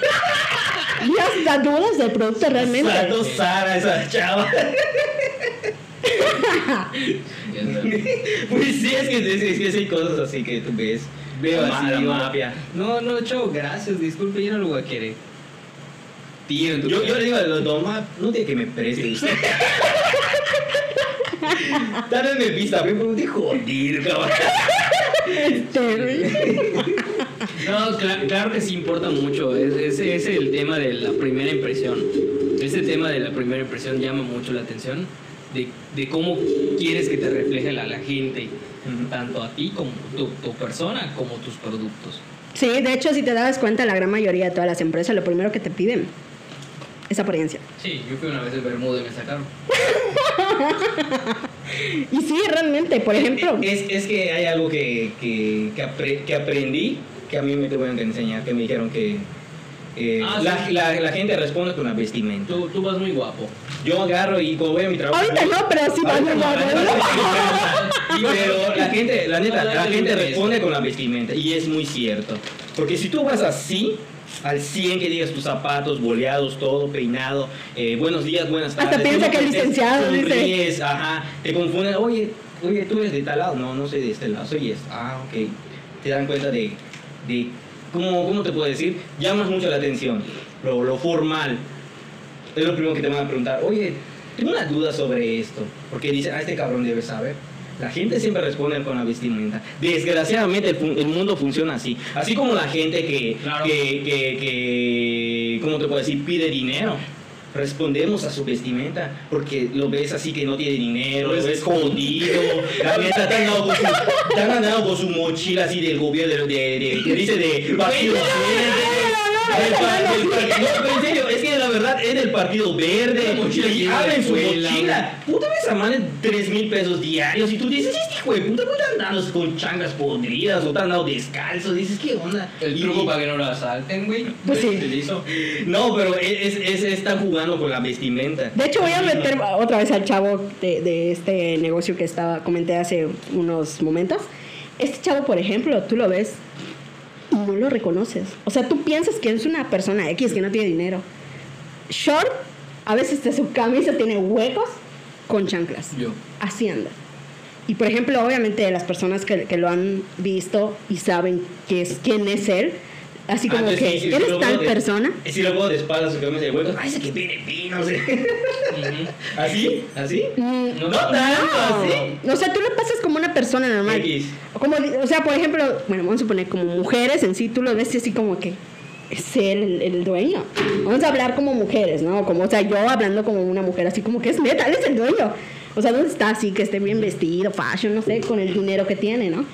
Y (laughs) hasta dudas del producto realmente. Saltó Sara, esa chava. (laughs) (laughs) Pues sí, es que, es, que- es que hay cosas así que tú ves. Veo así, la mafia. No, no, chavo, gracias, disculpe, yo no lo voy a querer. Tío, Yo, yo le digo a los Doma, no tiene que me preste (laughs) vez me pista, me joder, cabrón. (laughs) No, cla- claro que sí importa mucho. Es, es el tema de la primera impresión. Ese tema de la primera impresión llama mucho la atención de, de cómo quieres que te refleje la, la gente, tanto a ti como tu, tu persona como tus productos. Sí, de hecho, si te das cuenta, la gran mayoría de todas las empresas lo primero que te piden es apariencia. Sí, yo fui una vez en Bermuda y me sacaron. (laughs) Y sí, realmente, por ejemplo, Es, es que hay algo que, que, que, apre- que aprendí, que a mí me tuvieron que enseñar, que me dijeron que eh, Ah, la, sí. la, la gente responde con la vestimenta. Tú, tú vas muy guapo. Yo agarro y voy a mi trabajo... ahorita no, pero sí a ahorita no, (laughs) Pero la gente, la neta, la gente de responde con la vestimenta y es muy cierto. Porque si tú vas así, al 100 que digas tus zapatos boleados, todo peinado, eh, buenos días, buenas Hasta tardes. piensa tú que es licenciado, dice. sonríes, ajá, te confunden, oye, oye, tú eres de tal lado, no, no soy de este lado, soy este. Ah, ok. Te dan cuenta de, de ¿cómo, ¿cómo te puedo decir? Llamas mucho la atención, lo, lo formal. Es lo primero que te van a preguntar, oye, tengo una duda sobre esto, porque dicen, ah, este cabrón debe saber. La gente siempre responde con la vestimenta. Desgraciadamente el, el mundo funciona así. Así como la gente que, Claro. que, que, que, ¿cómo te puedo decir? Pide dinero. Respondemos a su vestimenta porque lo ves así que no tiene dinero, lo ves jodido. La neta te han dado con su, mochila así del gobierno, de, de, que dice de no, pero en serio, es que la verdad es del partido verde. Y abren su mochila. Puta vez a más de 3 mil pesos diarios. Y tú dices, este hijo de puta, ¿cómo te andas con changas podridas? O te han dado descalzos. Dices, ¿qué onda? El Y- truco para que no lo asalten, güey. Pues sí. No, pero es, es, están jugando con la vestimenta. de hecho voy a meter otra vez al chavo de, de este negocio que estaba comenté hace unos momentos. Este chavo, por ejemplo, tú lo ves no lo reconoces. O sea, tú piensas que es una persona X que no tiene dinero. Short, a veces de su camisa tiene huecos con chanclas. Yo. Así anda. Y por ejemplo, obviamente las personas que, que lo han visto y saben que es, quién es él, así como que, sí, sí, sí, ¿eres tal de- persona? Si lo puedo de espaldas, que me. Ay, ese que viene vino, sí. (laughs) Ujú. ¿Así? ¿Así? Mm, No, No tanto, así. No, o sea, tú lo pasas como una persona normal. X. Como, o sea, por ejemplo, bueno, vamos a suponer como mujeres en sí, tú lo ves así como que es él el, el dueño. Vamos a hablar como mujeres, ¿no? Como, o sea, yo hablando como una mujer, así como que es neta, él es el dueño. O sea, ¿dónde está así? Que esté bien vestido, fashion, no sé, con el dinero que tiene, ¿no?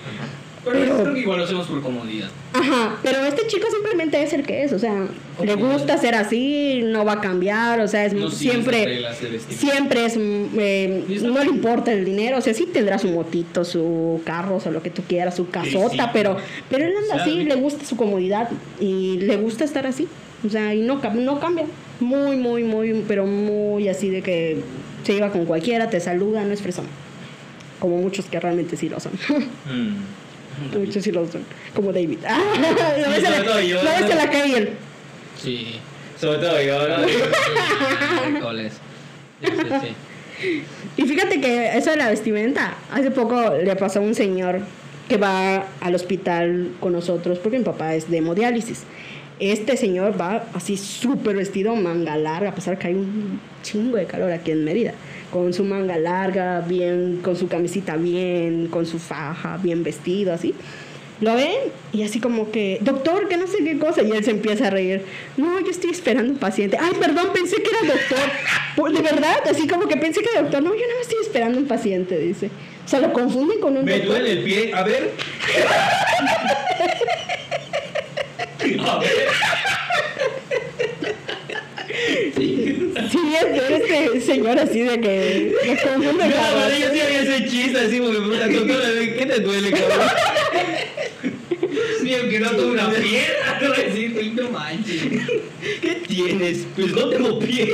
Pero Pero- creo que igual lo hacemos por comodidad. Ajá, pero este chico simplemente es el que es, o sea, le gusta ser así, no va a cambiar, o sea, es No siempre, vestir. siempre es, eh, no le importa el dinero, o sea, sí tendrá su motito, su carro, o sea, lo que tú quieras, su casota, sí. pero, pero él anda así, le gusta su comodidad y le gusta estar así, o sea, y no, no cambia, muy, muy, muy, pero muy así de que se lleva con cualquiera, te saluda, no es fresón, como muchos que realmente sí lo son. (laughs) Mm. (laughs) Muchos sí lo son, como David. Ah, lo ves en sobre todo la- yo, lo ves la calle Sí. Sobre todo yo, ¿no? Sí. Y fíjate que eso de la vestimenta, hace poco le pasó a un señor que va al hospital con nosotros porque mi papá es de hemodiálisis. Este señor va así súper vestido, manga larga, a pesar que hay un chingo de calor aquí en Mérida, con su manga larga, bien, con su camisita bien, con su faja, bien vestido, así. Lo ven y así como que, doctor, que no sé qué cosa, y él se empieza a reír. No, yo estoy esperando un paciente. Ay, perdón, pensé que era doctor. Pues, De verdad, así como que pensé que era doctor. No, yo no estoy esperando un paciente, dice. O sea, lo confunden con un Me doctor. duele el pie. A ver. (laughs) Sí, es de este señor así de que lo confunden No, pero yo sí había ese chiste así porque me preguntan, doctor, ¿qué te duele, cabrón? Ni aunque no tuve una piedra, te voy a decir, "Uy, no manches. ¿Qué tienes? Pues no tengo pies.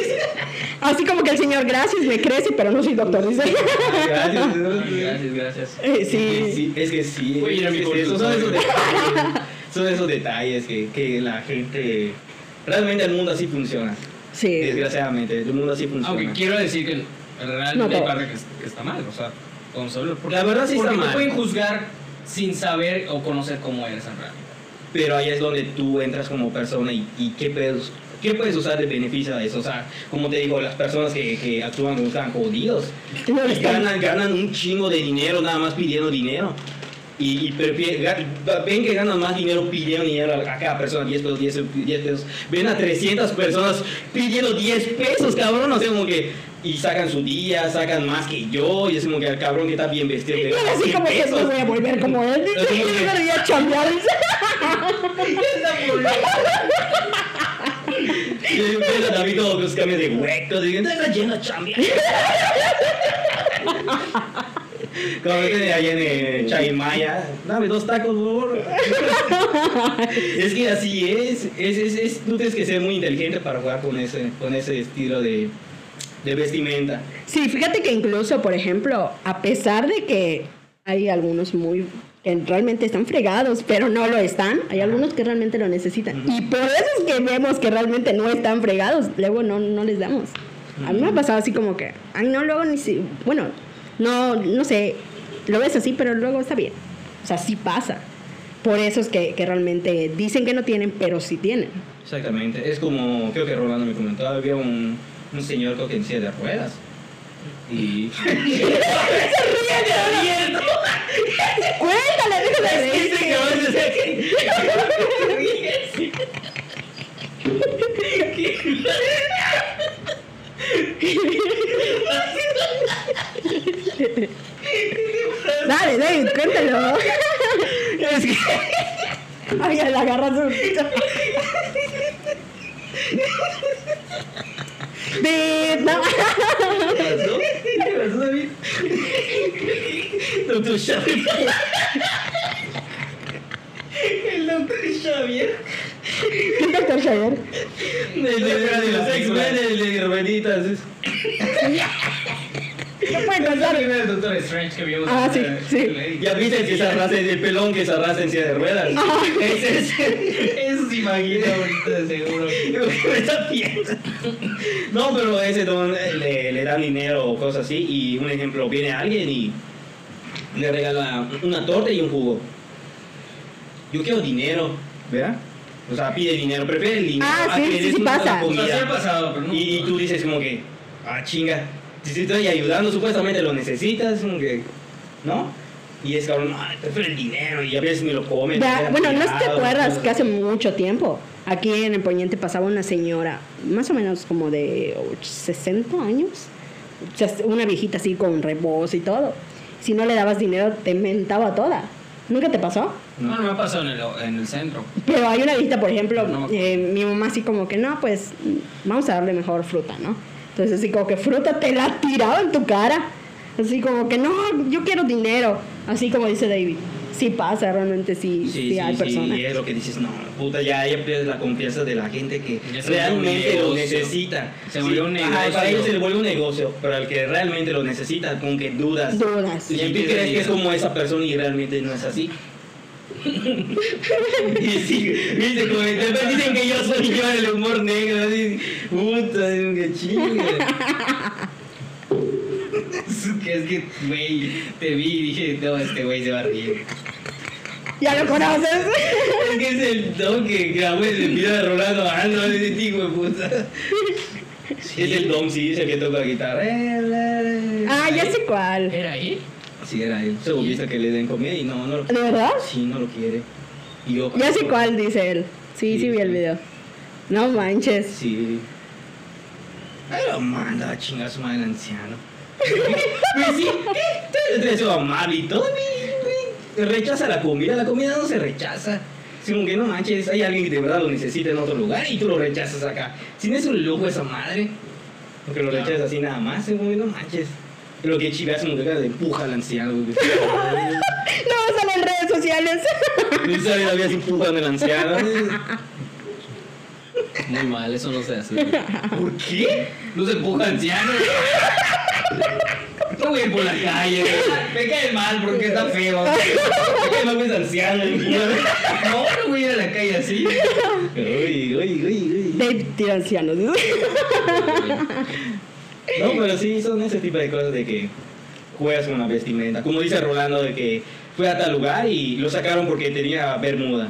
Así como que el señor, gracias, me crece, pero no soy doctor, dice. Gracias. Gracias, gracias. Eh, Es que sí. sí, es que sí. Mi es que esos consultorio. detalles, son esos detalles que, que la gente... Realmente el mundo así funciona. Sí. Desgraciadamente, el mundo así funciona. Aunque quiero decir que No realmente hay todo. parte que, que está mal, o sea, vamos a hablar. Porque, La verdad sí está porque mal. pueden juzgar sin saber o conocer cómo eres en realidad. Pero ahí es donde tú entras como persona y, y qué, puedes, qué puedes usar de beneficio de eso. O sea, como te digo, las personas que, que actúan como están jodidos No, y están- ganan, ganan un chingo de dinero nada más pidiendo dinero. Y, y ven que ganan más dinero pidiendo dinero a cada persona, 10 pesos, 10, 10 pesos. Ven a 300 personas pidiendo 10 pesos, cabrón. O sea, como que. Y sacan su día, sacan más que yo. Y es como que el cabrón que está bien vestido. te Y así 100 como que pesos. me voy a volver como él. Es como que- yo debería chambear. (laughs) Y ves a David todos los cambios de huecos, y dicen, está lleno de chambear. (laughs) Como ven allá en (laughs) Chaimaya, dame dos tacos, por favor. (laughs) es que así es. Es, es, es- Tú tienes que ser muy inteligente para jugar con ese, con ese estilo de, de vestimenta. Sí, fíjate que incluso, por ejemplo, a pesar de que hay algunos muy que realmente están fregados, pero no lo están, hay algunos que realmente lo necesitan. Y por eso es que vemos que realmente no están fregados, luego no, no les damos. A mí me ha pasado así como que, ay, no, luego ni si, bueno, no, no sé, lo ves así, pero luego está bien. O sea, sí pasa. Por eso es que, que realmente dicen que no tienen, pero sí tienen. Exactamente. Es como, creo que Rolando me comentó, había un, un señor que en silla de ruedas. Y... (laughs) (laughs) Cuéntale, déjame reírse. (laughs) (laughs) Dale, David, cuéntalo. Es que... Ay, ya la agarras. David, no. ¿Qué pasó? ¿Qué pasó, David? El doctor Xavier. ¿Quién doctor Xavier? El de, de los X-Men, el de Rueditas. es- No puede El contar. primer Doctor Strange que vimos. Ah, sí, sí. Ya viste el que se arrastra, el pelón que se arrastra en silla de ruedas. Ese es. Eso se imagina ahorita de seguro. Me está viendo. No, pero ese don eh, le, le dan dinero o cosas así. Y un ejemplo, viene alguien y le regala una torta y un jugo. Yo quiero dinero, ¿verdad? O sea, pide dinero, prefiere el dinero Ah, a sí, sí, pasa. O sea, sí ha pasado, pero no- y, y tú dices como que, ah, chinga, si te estoy ayudando, supuestamente lo necesitas, como que, ¿no? Y es cabrón, no, prefiero el dinero y a veces me lo comen. Bueno, ¿no te acuerdas que hace mucho tiempo aquí en el Poniente pasaba una señora, más o menos como de 60 años? O sea, una viejita así con rebozo y todo. Si no le dabas dinero, te mentaba toda. ¿Nunca te pasó? No, no me ha pasado en el, en el centro. Pero hay una viejita, por ejemplo, No. eh, mi mamá así como que, no, pues vamos a darle mejor fruta, ¿no? Entonces así como que fruta te la tiraba en tu cara. Así como que, no, yo quiero dinero. Así como dice David. Sí pasa, realmente sí, sí, Sí, sí, hay sí, personas. y es lo que dices, no, puta, ya, ya pierdes la confianza de la gente que realmente lo necesita. Se volvió un ajá, negocio. para ellos se le vuelve un negocio, pero al que realmente lo necesita, como que dudas. Dudas. Y tú crees que es como esa persona y realmente no es así. (laughs) y sí, viste, como después dicen que yo soy yo en el humor negro, así, puta, que chinga. Que es que, güey, te vi y dije, no, este güey se va a reír. ¿Ya lo conoces? Es que es el don que grabó el video de Rolando Ando, ese tipo de puta. Es el don, sí, es el que toca la guitarra. ah, ya sé cuál. ¿Era ahí? Sí, era él. Se volviste que le den comida y no, no lo ¿De verdad? Sí, no lo quiere. Y yo, Ya sé cuál, dice él. Sí, sí, Sí, vi el sí. video. No manches. Sí. Ay, lo manda a chingar a su madre el anciano. Pues sí, eso amable y todo, rechaza la comida. La comida no se rechaza. Es como que no manches, hay alguien que de verdad lo necesita en otro lugar y tú lo rechazas acá. Si no es un lujo esa madre, porque lo rechazas así nada más, es como que no manches. Lo que chiveas como que le empuja al anciano. güey. (laughs) No, sale en redes sociales. No sabes, había así empujando al anciano. Muy mal, eso no se hace. ¿Por qué? No se empuja anciano. No voy a ir por la calle. Me cae mal porque está feo. ¿Por qué no ves anciano? No, no voy a ir a la calle así. Uy, uy, uy, uy. Dave tira ancianos. No, pero sí son ese tipo de cosas de que juegas con la vestimenta. Como dice Rolando, de que fue a tal lugar y lo sacaron porque tenía bermuda.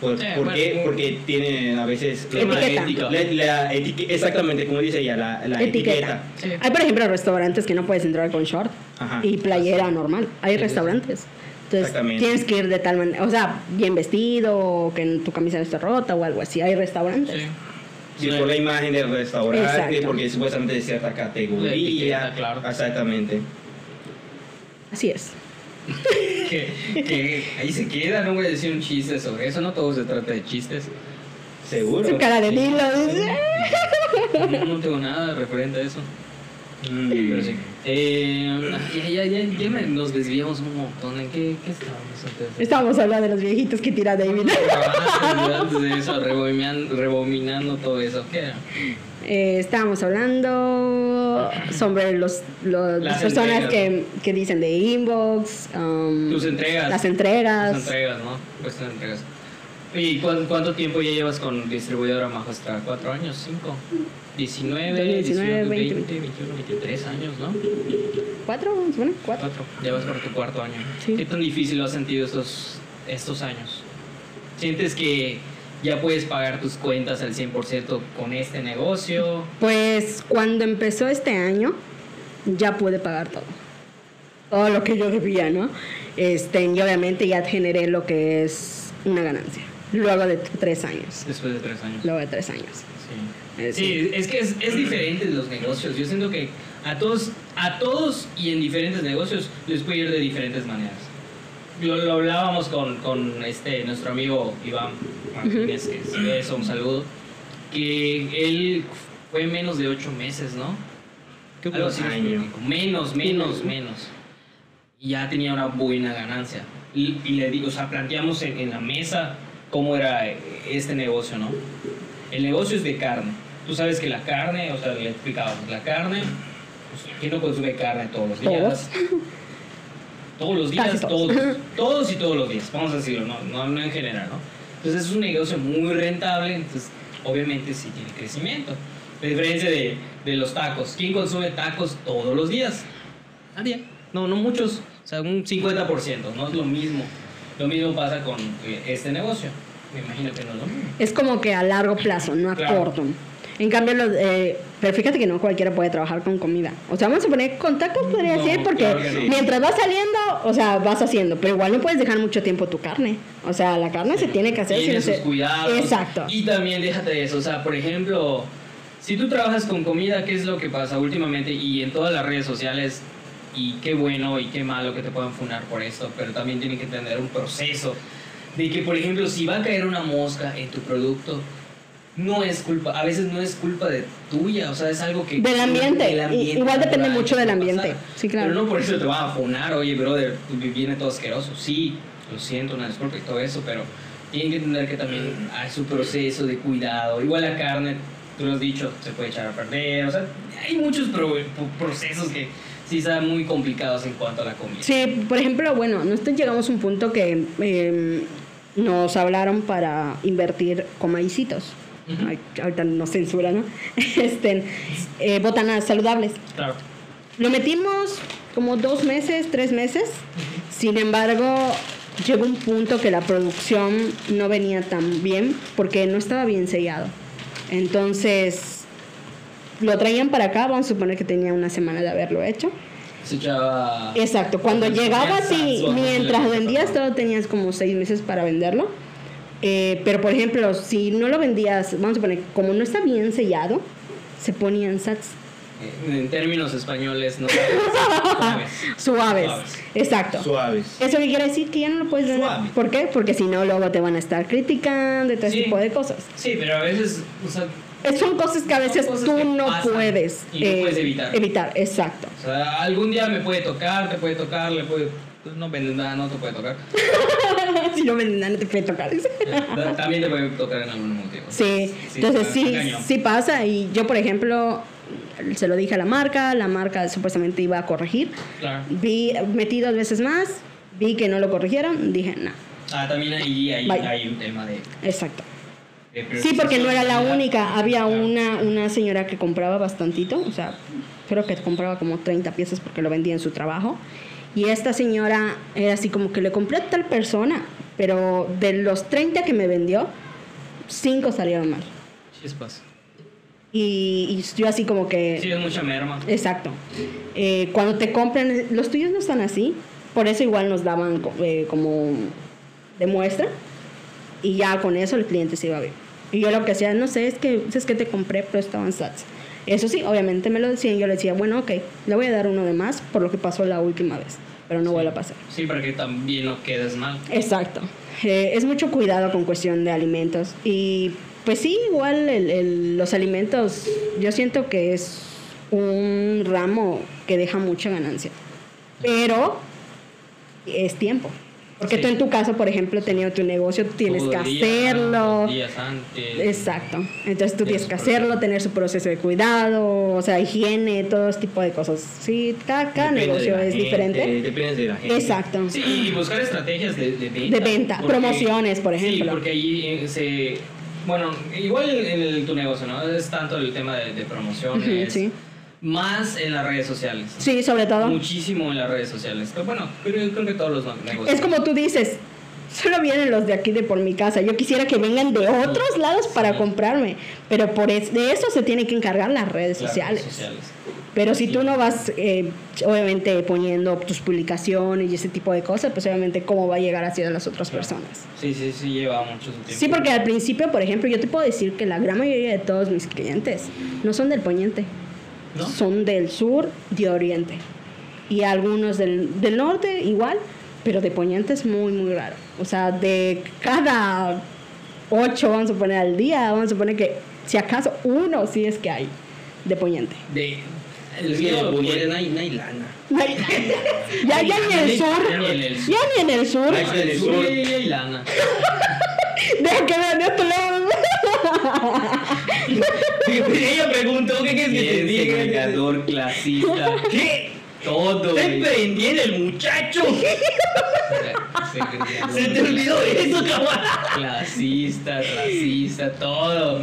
¿Por, Eh, ¿por bueno. qué? Porque tiene a veces... Etiqueta. La- la etique- exactamente, como dice ella, la, la etiqueta. Etiqueta. Sí. Hay, por ejemplo, restaurantes que no puedes entrar con short Ajá. y playera normal. Hay restaurantes. Entonces, Exactamente. tienes que ir de tal manera, o sea, bien vestido, o que tu camisa no esté rota o algo así. Hay restaurantes. Sí. Sí, por la imagen del restaurante, Exacto. porque supuestamente de cierta categoría. etiqueta, claro. Exactamente. Así es. Que, que ahí se queda, no voy a decir un chiste sobre eso, no todo se trata de chistes. Seguro. Su cara de dice. No, no tengo nada referente a eso. Mm. Pero sí. Eh, ya, ya, ya, ya me- nos desviamos un montón. ¿En qué, qué estábamos antes? Estábamos hablando de los viejitos que tira David. Antes, antes de eso, rebominando todo eso. ¿Qué era? Eh, estábamos hablando sobre los, los- las, Las personas que, entregas. que dicen de inbox, um, Tus entregas. las entregas. Las entregas, ¿no? De entregas. ¿Y cuán- cuánto tiempo ya llevas con distribuidora Majostra? ¿Cuatro años? ¿Cinco? 19, 19, 19 20, 20, 21, 23 años, ¿no? ¿Cuatro? Bueno, cuatro. Cuatro. Ya vas por tu cuarto año. Sí. ¿Qué tan difícil lo has sentido estos, estos años? ¿Sientes que ya puedes pagar tus cuentas al 100% con este negocio? Pues cuando empezó este año, ya pude pagar todo. Todo lo que yo debía, ¿no? Este, y obviamente ya generé lo que es una ganancia. Luego de tres años. Después de tres años. Luego de tres años. Sí. Eh, Sí, es que es, es diferente de los negocios. Yo siento que a todos, a todos y en diferentes negocios les puede ir de diferentes maneras. Lo, lo hablábamos con, con este, nuestro amigo Iván Martínez, que es eso, un saludo, que él fue menos de ocho meses, ¿no? ¿Qué Algo así. Menos, menos, menos. Y ya tenía una buena ganancia. Y, y le digo, o sea, planteamos en, en la mesa cómo era este negocio, ¿no? El negocio es de carne. Tú sabes que la carne, o sea, le explicábamos, la carne, pues, ¿quién no consume carne todos los días? Todos (laughs) los días, todos. todos. (laughs) Todos, y todos los días, vamos a decirlo, no, no, no en general, ¿no? Entonces es un negocio muy rentable, entonces obviamente sí tiene crecimiento. A diferencia de, de los tacos. ¿Quién consume tacos todos los días? Nadie. No, no muchos. O sea, un 50%, no es lo mismo. Lo mismo pasa con eh, este negocio. Me imagino que no es lo mismo. Es como que a largo plazo, no a Claro. corto. En cambio, los, eh, pero fíjate que no cualquiera puede trabajar con comida. O sea, vamos a poner contactos, podría No, decir, porque claro no. mientras vas saliendo, o sea, vas haciendo. Pero igual no puedes dejar mucho tiempo tu carne. O sea, la carne se tiene que hacer. si Tiene no sus se- cuidados. Exacto. Y también déjate eso. O sea, por ejemplo, si tú trabajas con comida, ¿qué es lo que pasa últimamente? Y en todas las redes sociales, y qué bueno y qué malo que te puedan funar por esto, pero también tienen que tener un proceso de que, por ejemplo, si va a caer una mosca en tu producto, no es culpa, a veces no es culpa de tuya, o sea, es algo que... Del ambiente, i- igual depende mucho del ambiente, sí, claro. Pero no por eso te van a funar, oye, brother, viene todo asqueroso. Sí, lo siento, una disculpa y todo eso, pero tienen que entender que también hay su proceso de cuidado. Igual la carne, tú lo has dicho, se puede echar a perder, o sea, hay muchos pro- pro- procesos que sí están muy complicados en cuanto a la comida. Sí, por ejemplo, bueno, nosotros llegamos a un punto que eh, nos hablaron para invertir con maicitos. Ujú. Ay, ahorita nos censura, ¿no? (laughs) Este, eh, botanas saludables. Claro. Lo metimos como dos meses, tres meses. Sin embargo, llegó un punto que la producción no venía tan bien porque no estaba bien sellado. Entonces, lo traían para acá, vamos a suponer que tenía una semana de haberlo hecho. Se echaba... Exacto, cuando llegaba sabes, mientras vendías todo tenías como seis meses para venderlo. Eh, pero por ejemplo, si no lo vendías, vamos a suponer, como no está bien sellado, se ponían sats En términos españoles, no (laughs) sabes. suaves. Suaves. Exacto. Suaves. ¿Eso qué quiere decir? Que ya no lo puedes vender. Suave. ¿Por qué? Porque si no, luego te van a estar criticando y todo ese Sí. tipo de cosas. Sí, pero a veces, o sea, Eh, Son cosas que a veces tú no puedes, y no puedes evitar. Evitar, exacto. O sea, algún día me puede tocar, te puede tocar, le puede... pues no vendes nada, no te puede tocar. (laughs) si no venden nada, no te puede tocar. También te puede tocar en algún motivo. Sí, Sí, entonces sí, sí pasa. Y yo, por ejemplo, se lo dije a la marca, la marca supuestamente iba a corregir. Claro. Vi, metí dos veces más, vi que no lo corrigieron, dije, no, Ah, también ahí hay, hay un tema de... exacto. Sí, porque no era la única, había una, una señora que compraba bastantito, o sea, creo que compraba como 30 piezas porque lo vendía en su trabajo. Y esta señora era así como que le compré a tal persona, pero de los 30 que me vendió, 5 salieron mal. Chispas. Y, y yo así como que... Sí, es mucha merma. Exacto. Eh, cuando te compran, los tuyos no están así, por eso igual nos daban eh, como de muestra y ya con eso el cliente se iba bien. Y yo lo que hacía, no sé, es que es que te compré, pero estaban sats. Eso sí, obviamente me lo decían, yo le decía, bueno, ok, le voy a dar uno de más por lo que pasó la última vez, pero no vuelve a pasar. Sí, para que también no quedes mal. Exacto. Eh, es mucho cuidado con cuestión de alimentos. Y pues sí, igual el- el- los alimentos, yo siento que es un ramo que deja mucha ganancia. Pero es tiempo. Porque Sí. tú en tu caso, por ejemplo, teniendo tu negocio, tú tienes Todo que día, hacerlo. días antes. Exacto. Entonces tú tienes que hacerlo, tener su proceso de cuidado, o sea, higiene, todo ese tipo de cosas. Sí, cada, negocio es gente, diferente. Depende de la gente. Exacto. Sí, y buscar estrategias de, de venta. De venta, promociones, por ejemplo. Sí, porque ahí eh, se... Bueno, igual en el- tu negocio, ¿no? Es tanto el tema de, de promociones. Sí. Más en las redes sociales. Sí, sobre todo. Muchísimo en las redes sociales. Pero bueno, creo, creo que todos los negocios. Es como tú dices, solo vienen los de aquí de por mi casa. Yo quisiera que vengan de otros lados para Sí. comprarme, pero por es- de eso se tienen que encargar las redes sociales. sociales. Pero si tú no vas, eh, obviamente, poniendo tus publicaciones y ese tipo de cosas, pues obviamente cómo va a llegar hacia las otras personas. Sí, sí, sí, lleva mucho tiempo. Sí, porque al principio, por ejemplo, yo te puedo decir que la gran mayoría de todos mis clientes no son del poniente, ¿No? son del sur, de oriente. Y algunos del, del norte igual, pero de poniente es muy, muy raro. O sea, de cada ocho, vamos a poner al día, vamos a poner que si acaso uno sí es que hay de poniente. De... En Poniente no hay, no hay lana. (laughs) Ya, ya ni en el sur, Ya ni en el sur. ya ni en el sur. Ay, En el el sur sur. y hay lana. (laughs) Deja que vean de este lado. Ella preguntó qué quieres que te diga. segregador, clasista. ¿Qué? Todo. ¡Está güey. emprendiendo el muchacho! ¡Se te olvidó eso, cabrón! Clasista, racista, todo.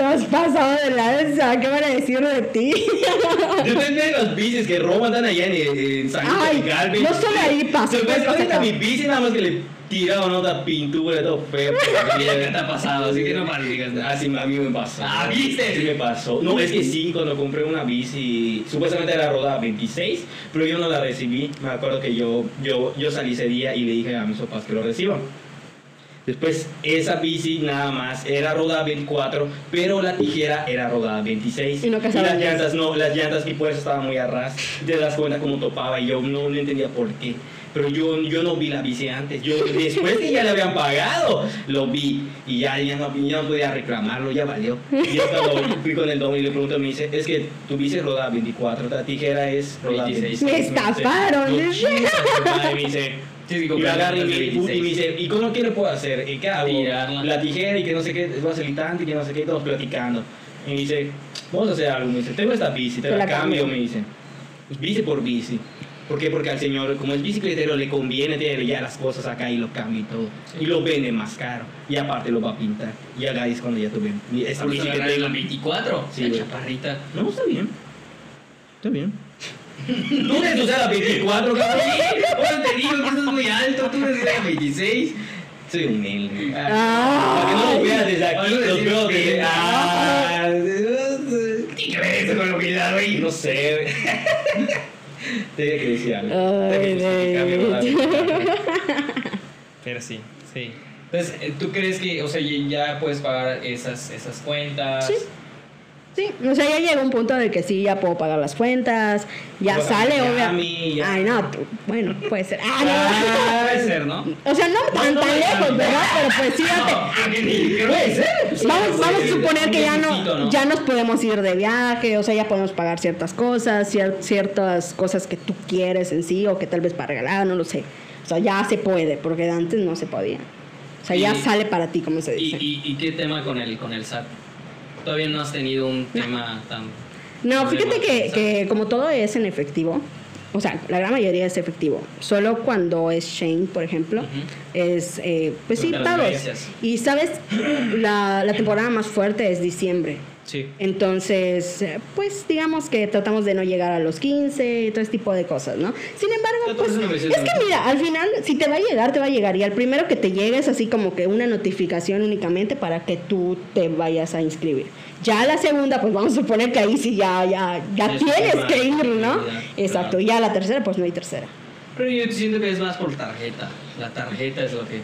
Te has pasado de lanza. ¿Qué van a decir de ti? (laughs) Yo tengo las bicis que roban tan allá en, en San Ay, no solo ahí pasa, Se pues, acá. mi bici nada más que le tiraron otra pintura, todo feo. ¿Qué te ha pasado? Así que no maldigas nada. Así a mí me pasó. Ah, ¿viste? Sí me pasó. No, es que sí, cuando compré una bici, supuestamente era rodada 26, pero yo no la recibí. Me acuerdo que yo, yo, yo salí ese día y le dije a mis papás que lo reciban. Después, esa bici nada más era rodada 24, pero la tijera era rodada 26. Y no casaban las llantas no, las llantas y pues estaban muy a ras. Te das cuenta cómo topaba y yo no, no entendía por qué. Pero yo, yo no vi la bici antes. Yo después que ya le habían pagado, lo vi y ya, ya, no, ya no podía reclamarlo, ya valió. Y yo cuando fui con el don y le pregunto, me dice, es que tu bici es rodada 24, la tijera es rodada 26. 26. Me estafaron. Me dice, Que y me agarra y me, y me 26. dice, ¿y cómo qué le puedo hacer? ¿Y qué hago? Tirarla. La tijera y que no sé qué, es facilitante y que no sé qué, y todos platicando. Y me dice, vamos a hacer algo. Me dice, tengo esta bici, te la, la cambio, cambio. me dice. Pues bici por bici. ¿Por qué? Porque al señor, como es bicicletero, le conviene tener ya las cosas acá y lo cambia y todo. Y lo vende más caro. Y aparte lo va a pintar. Y haga es cuando ya tuve esa Vamos bici a que agarrar tengo. la 24. Sí, la chaparrita. No, está bien. Está bien. Tú debes usar la 24, cabrón. Ahora te digo que eso es muy alto. Tú eres la 26. Soy humilde. Ah. Para que no lo veas desde aquí, no los decir veo que- desde. Ah, ¿Qué crees con la humildad, güey? no sé. Tenía que decir algo. Ay, Tenía que mi verdad. Pero sí, sí. Entonces, eh, ¿tú crees que, o sea, ya puedes pagar esas, esas cuentas? Sí. Sí, o sea, ya llega un punto de que sí, ya puedo pagar las cuentas, ya sale, obviamente. Ay, no, tú- bueno, puede ser. Ah, no. Ah, puede ser, ¿no? O sea, no tan, no, tan no, lejos, no. ¿verdad? Pero pues sí, ya No, puede ser. Vamos, vamos a suponer que ya no, ya nos podemos ir de viaje, o sea, ya podemos pagar ciertas cosas, cier- ciertas cosas que tú quieres en sí, o que tal vez para regalar, no lo sé. O sea, ya se puede, porque antes no se podía. O sea, ya sale para ti, como se ¿Y, dice. y, y qué tema con el, con el SAT? Todavía no has tenido un tema tan... No, fíjate que, que como todo es en efectivo, o sea, la gran mayoría es efectivo. Solo cuando es Shane, por ejemplo, es, eh, pues sí, pagos. Y sabes, la, la temporada más fuerte es diciembre. Sí. Entonces, pues digamos que tratamos de no llegar a los 15 y todo ese tipo de cosas, ¿no? Sin embargo, pues es que mira, al final, si te va a llegar, te va a llegar. Y al primero que te llegue es así como que una notificación únicamente para que tú te vayas a inscribir. Ya la segunda, pues vamos a suponer que ahí sí ya, ya, ya Sí, tienes que ir, ¿no? Exacto. claro. Ya la tercera, pues no hay tercera. Pero yo siento que es más por tarjeta. La tarjeta es lo que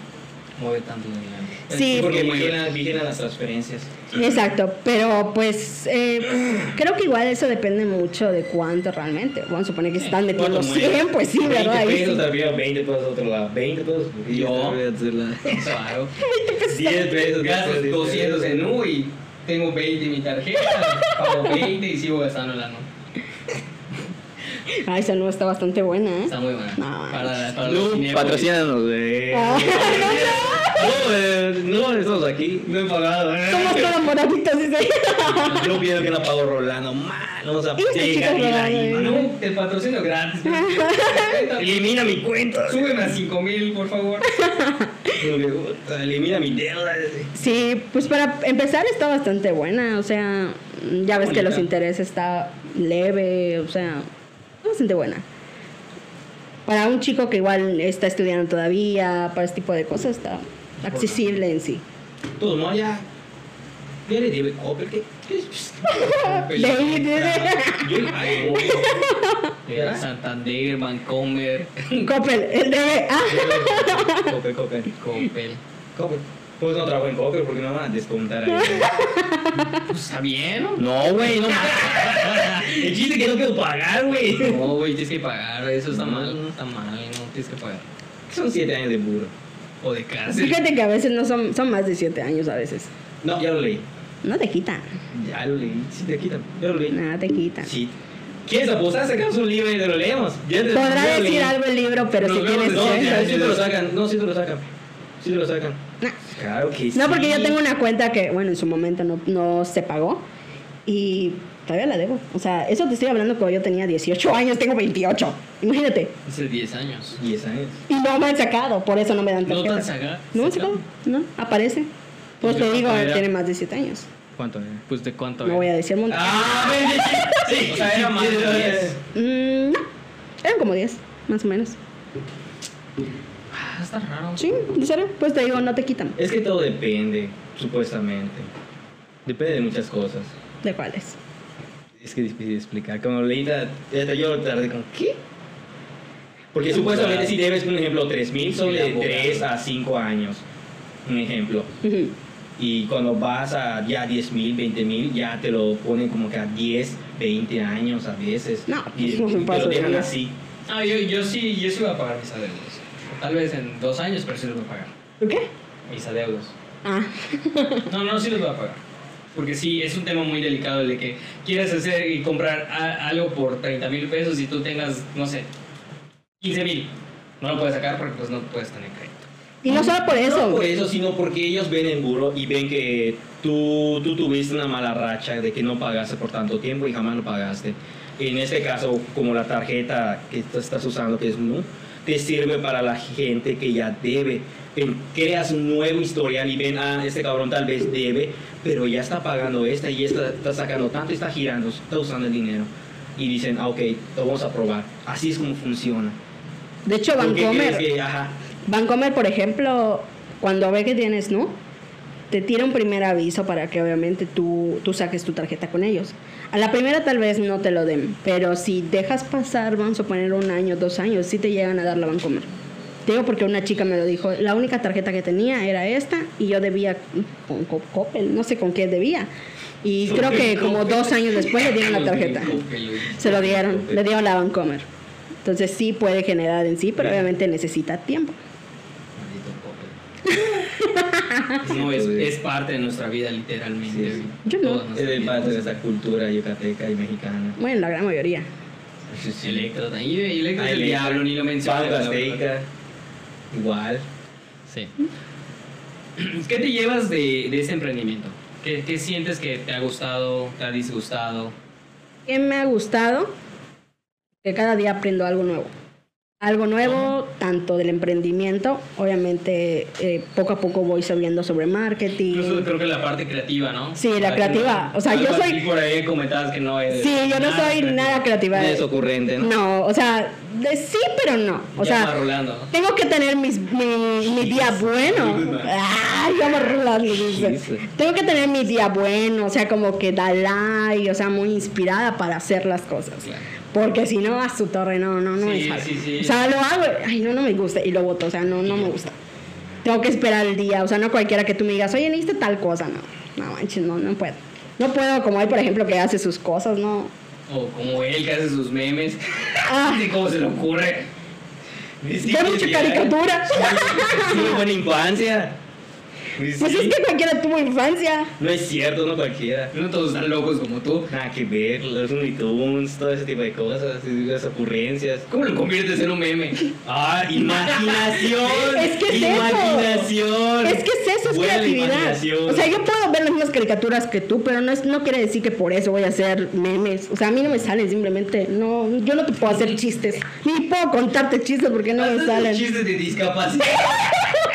mueve tanto dinero. Sí, Porque vigilan, vigilan las transferencias. Exacto, pero pues eh, creo que igual eso depende mucho de cuánto realmente. Vamos a suponer que se están metiendo ¿Cuánto mueve? 100, pues sí, 20 ¿verdad? Ahí pesos, envío 20 pesos a otro lado. 20 pesos. porque Yo. te voy a hacer la- (laughs) Claro. 10 pesos. Gasto 200 en U y tengo 20 en mi tarjeta, pago 20 y sigo gastando la no. (laughs) Ah, esa no está bastante buena, ¿eh? Está muy buena. No, para, para los No, cinéfilos. patrocínanos, eh. Ah, No, eh, no, estamos aquí. No he pagado, eh. Somos todos moraditos, dice. (laughs) Yo pienso que no pago Rolando. Mal, vamos a Este y la IVA, eh. ¿no? El patrocinio gratis. (laughs) Elimina mi cuenta. Súbeme a 5 mil, por favor. Elimina mi deuda. Sí, pues para empezar está bastante buena, o sea, ya ves que los intereses está leve, o sea, bastante buena. Para un chico que igual está estudiando todavía, para este tipo de cosas está accesible en sí. Todo no, ya. Ya le debe Coppel. ¿Qué? (laughs) Yo (laughs) Santander, Vancomer, Coppel, el debe. Ah, (laughs) Coppel, Coppel. Coppel. Coppel. Pues no trabajo en Coppel porque no van a descontar ahí. (laughs) Pues está bien, ¿no? No, güey, no. El chiste es que no quiero pagar, güey. No, güey, tienes que pagar. Eso está mal, no está mal, no tienes que pagar. Son 7 años de burro. O de cárcel. fíjate que a veces no son, son más de 7 años a veces. No, ya lo leí. No te quitan, Ya lo leí. Sí, te quitan. Ya lo leí. nada te quitan. Sí. ¿Quieres apostar? Sacamos un libro y te lo leemos. Ya te- Podrá ya lo leí. decir algo el libro, pero Nos si vemos tienes No, sí te lo sacan. No, sí te lo sacan. Sí te lo sacan. Nah. Claro que sí. No, porque yo tengo una cuenta que, bueno, en su momento no, no se pagó y todavía la debo. O sea, eso te estoy hablando cuando yo tenía 18 años, tengo 28. Imagínate. Hace 10 años. 10 años. Y no me han sacado, por eso no me dan ¿No te tarjeta. han sacado? No me han sacado, no, aparece. Pues Yo te digo, era- tiene más de 7 años. ¿Cuánto era? Pues de cuánto No voy a decir monto. Ah, (laughs) sí, o sea, era más de 10. Mm, no, eran como 10, más o menos. Ah, está raro. Sí, ¿en serio? Pues te digo, no te quitan. Es que todo depende, supuestamente. Depende de muchas cosas. ¿De cuáles? Es que es difícil de explicar. Como leída, yo tardé con ¿qué? Porque supuestamente si debes, por ejemplo, 3.000 son de 3 a 5 años. Un ejemplo. Ujú. Y cuando vas a ya 10.000, 20.000, ya te lo ponen como que a 10, 20 años a veces. No, y, pues no y te pasa lo de dejan así. Ah, yo, yo sí, yo sí voy a pagar mis adeudos. Tal vez en dos años, pero sí los voy a pagar. ¿Por qué? Mis adeudos. Ah, (laughs) No, no, sí los voy a pagar. Porque sí, es un tema muy delicado el de que quieres hacer y comprar a- algo por 30 mil pesos y tú tengas, no sé, 15 mil. No lo puedes sacar porque pues no puedes tener crédito. y no solo por eso. No por eso, sino porque ellos ven el burro y ven que tú, tú tuviste una mala racha de que no pagaste por tanto tiempo y jamás lo pagaste. En este caso, como la tarjeta que tú estás usando, que es Nu, te sirve para la gente que ya debe. Creas un nuevo historial y ven, ah, este cabrón tal vez debe, pero ya está pagando esta y esta está sacando tanto, está girando, está usando el dinero. Y dicen, ah, ok, lo vamos a probar. Así es como funciona. De hecho, ¿Por qué Vancomer, crees que, ajá, Vancomer, por ejemplo, cuando ve que tienes, ¿no? Te tira un primer aviso para que obviamente tú, tú saques tu tarjeta con ellos. A la primera tal vez no te lo den, pero si dejas pasar, vamos a poner un año, dos años, sí te llegan a dar la Vancomer. Te digo porque una chica me lo dijo, la única tarjeta que tenía era esta y yo debía con Co- Coppel, no sé con qué debía. Y creo que como dos años después le dieron la tarjeta. Se lo dieron, le dieron la Vancomer. Entonces sí puede generar en sí, pero obviamente necesita tiempo. (laughs) No, es, es parte de nuestra vida, literalmente. Sí, sí. Yo no. Es parte de esa cultura yucateca y mexicana. Bueno, la gran mayoría. Sí, sí. Electro. Y Electro es el diablo, ni lo mencioné. Azteca, igual. Sí. (clears throat) ¿Qué te llevas de, de ese emprendimiento? ¿Qué, ¿Qué sientes que te ha gustado, te ha disgustado? ¿Qué me ha gustado? Que cada día aprendo algo nuevo. Algo nuevo, tanto del emprendimiento, obviamente eh, poco a poco voy sabiendo sobre marketing. Incluso creo que la parte creativa, ¿no? Sí, la Ah, creativa. no. O sea, yo soy- Por ahí comentabas que no eres. Sí, yo no soy creativa. nada creativa. Es ocurrente, ¿no? No, o sea, de sí, pero no. O Ya sea, ¿no? tengo que tener mis, mi, mi día bueno. Ay, ya me rulando, dice. Sí, sí. Tengo que tener mi día bueno, o sea, como que da like, o sea, muy inspirada para hacer las cosas. Claro. Porque si no, a su torre, no, no, no me Sí, sale. sí, sí. O sea, lo hago, ay, no, no me gusta y lo voto, o sea, no, no me gusta. Tengo que esperar el día, o sea, no cualquiera que tú me digas, oye, necesito tal cosa, no. No, manches, no, no puedo. No puedo, como él, por ejemplo, que hace sus cosas, no. O como él que hace sus memes. Ah. (laughs) Cómo se le ocurre. Qué mucha caricatura. Sí, buena infancia. Pues Sí. es que cualquiera tuvo infancia. No es cierto, no cualquiera. No todos están locos como tú. Nada que ver, los Looney Tunes, todo ese tipo de cosas, esas ocurrencias. ¿Cómo lo conviertes en un meme? ¡Ah, imaginación! (laughs) Es que es eso. ¡Imaginación! Es que es eso, es Buena creatividad. O sea, yo puedo ver las mismas caricaturas que tú, pero no, es, no quiere decir que por eso voy a hacer memes. O sea, a mí no me salen simplemente. No, yo no te puedo hacer chistes. Ni puedo contarte chistes porque no me salen. chistes de discapacidad. (laughs)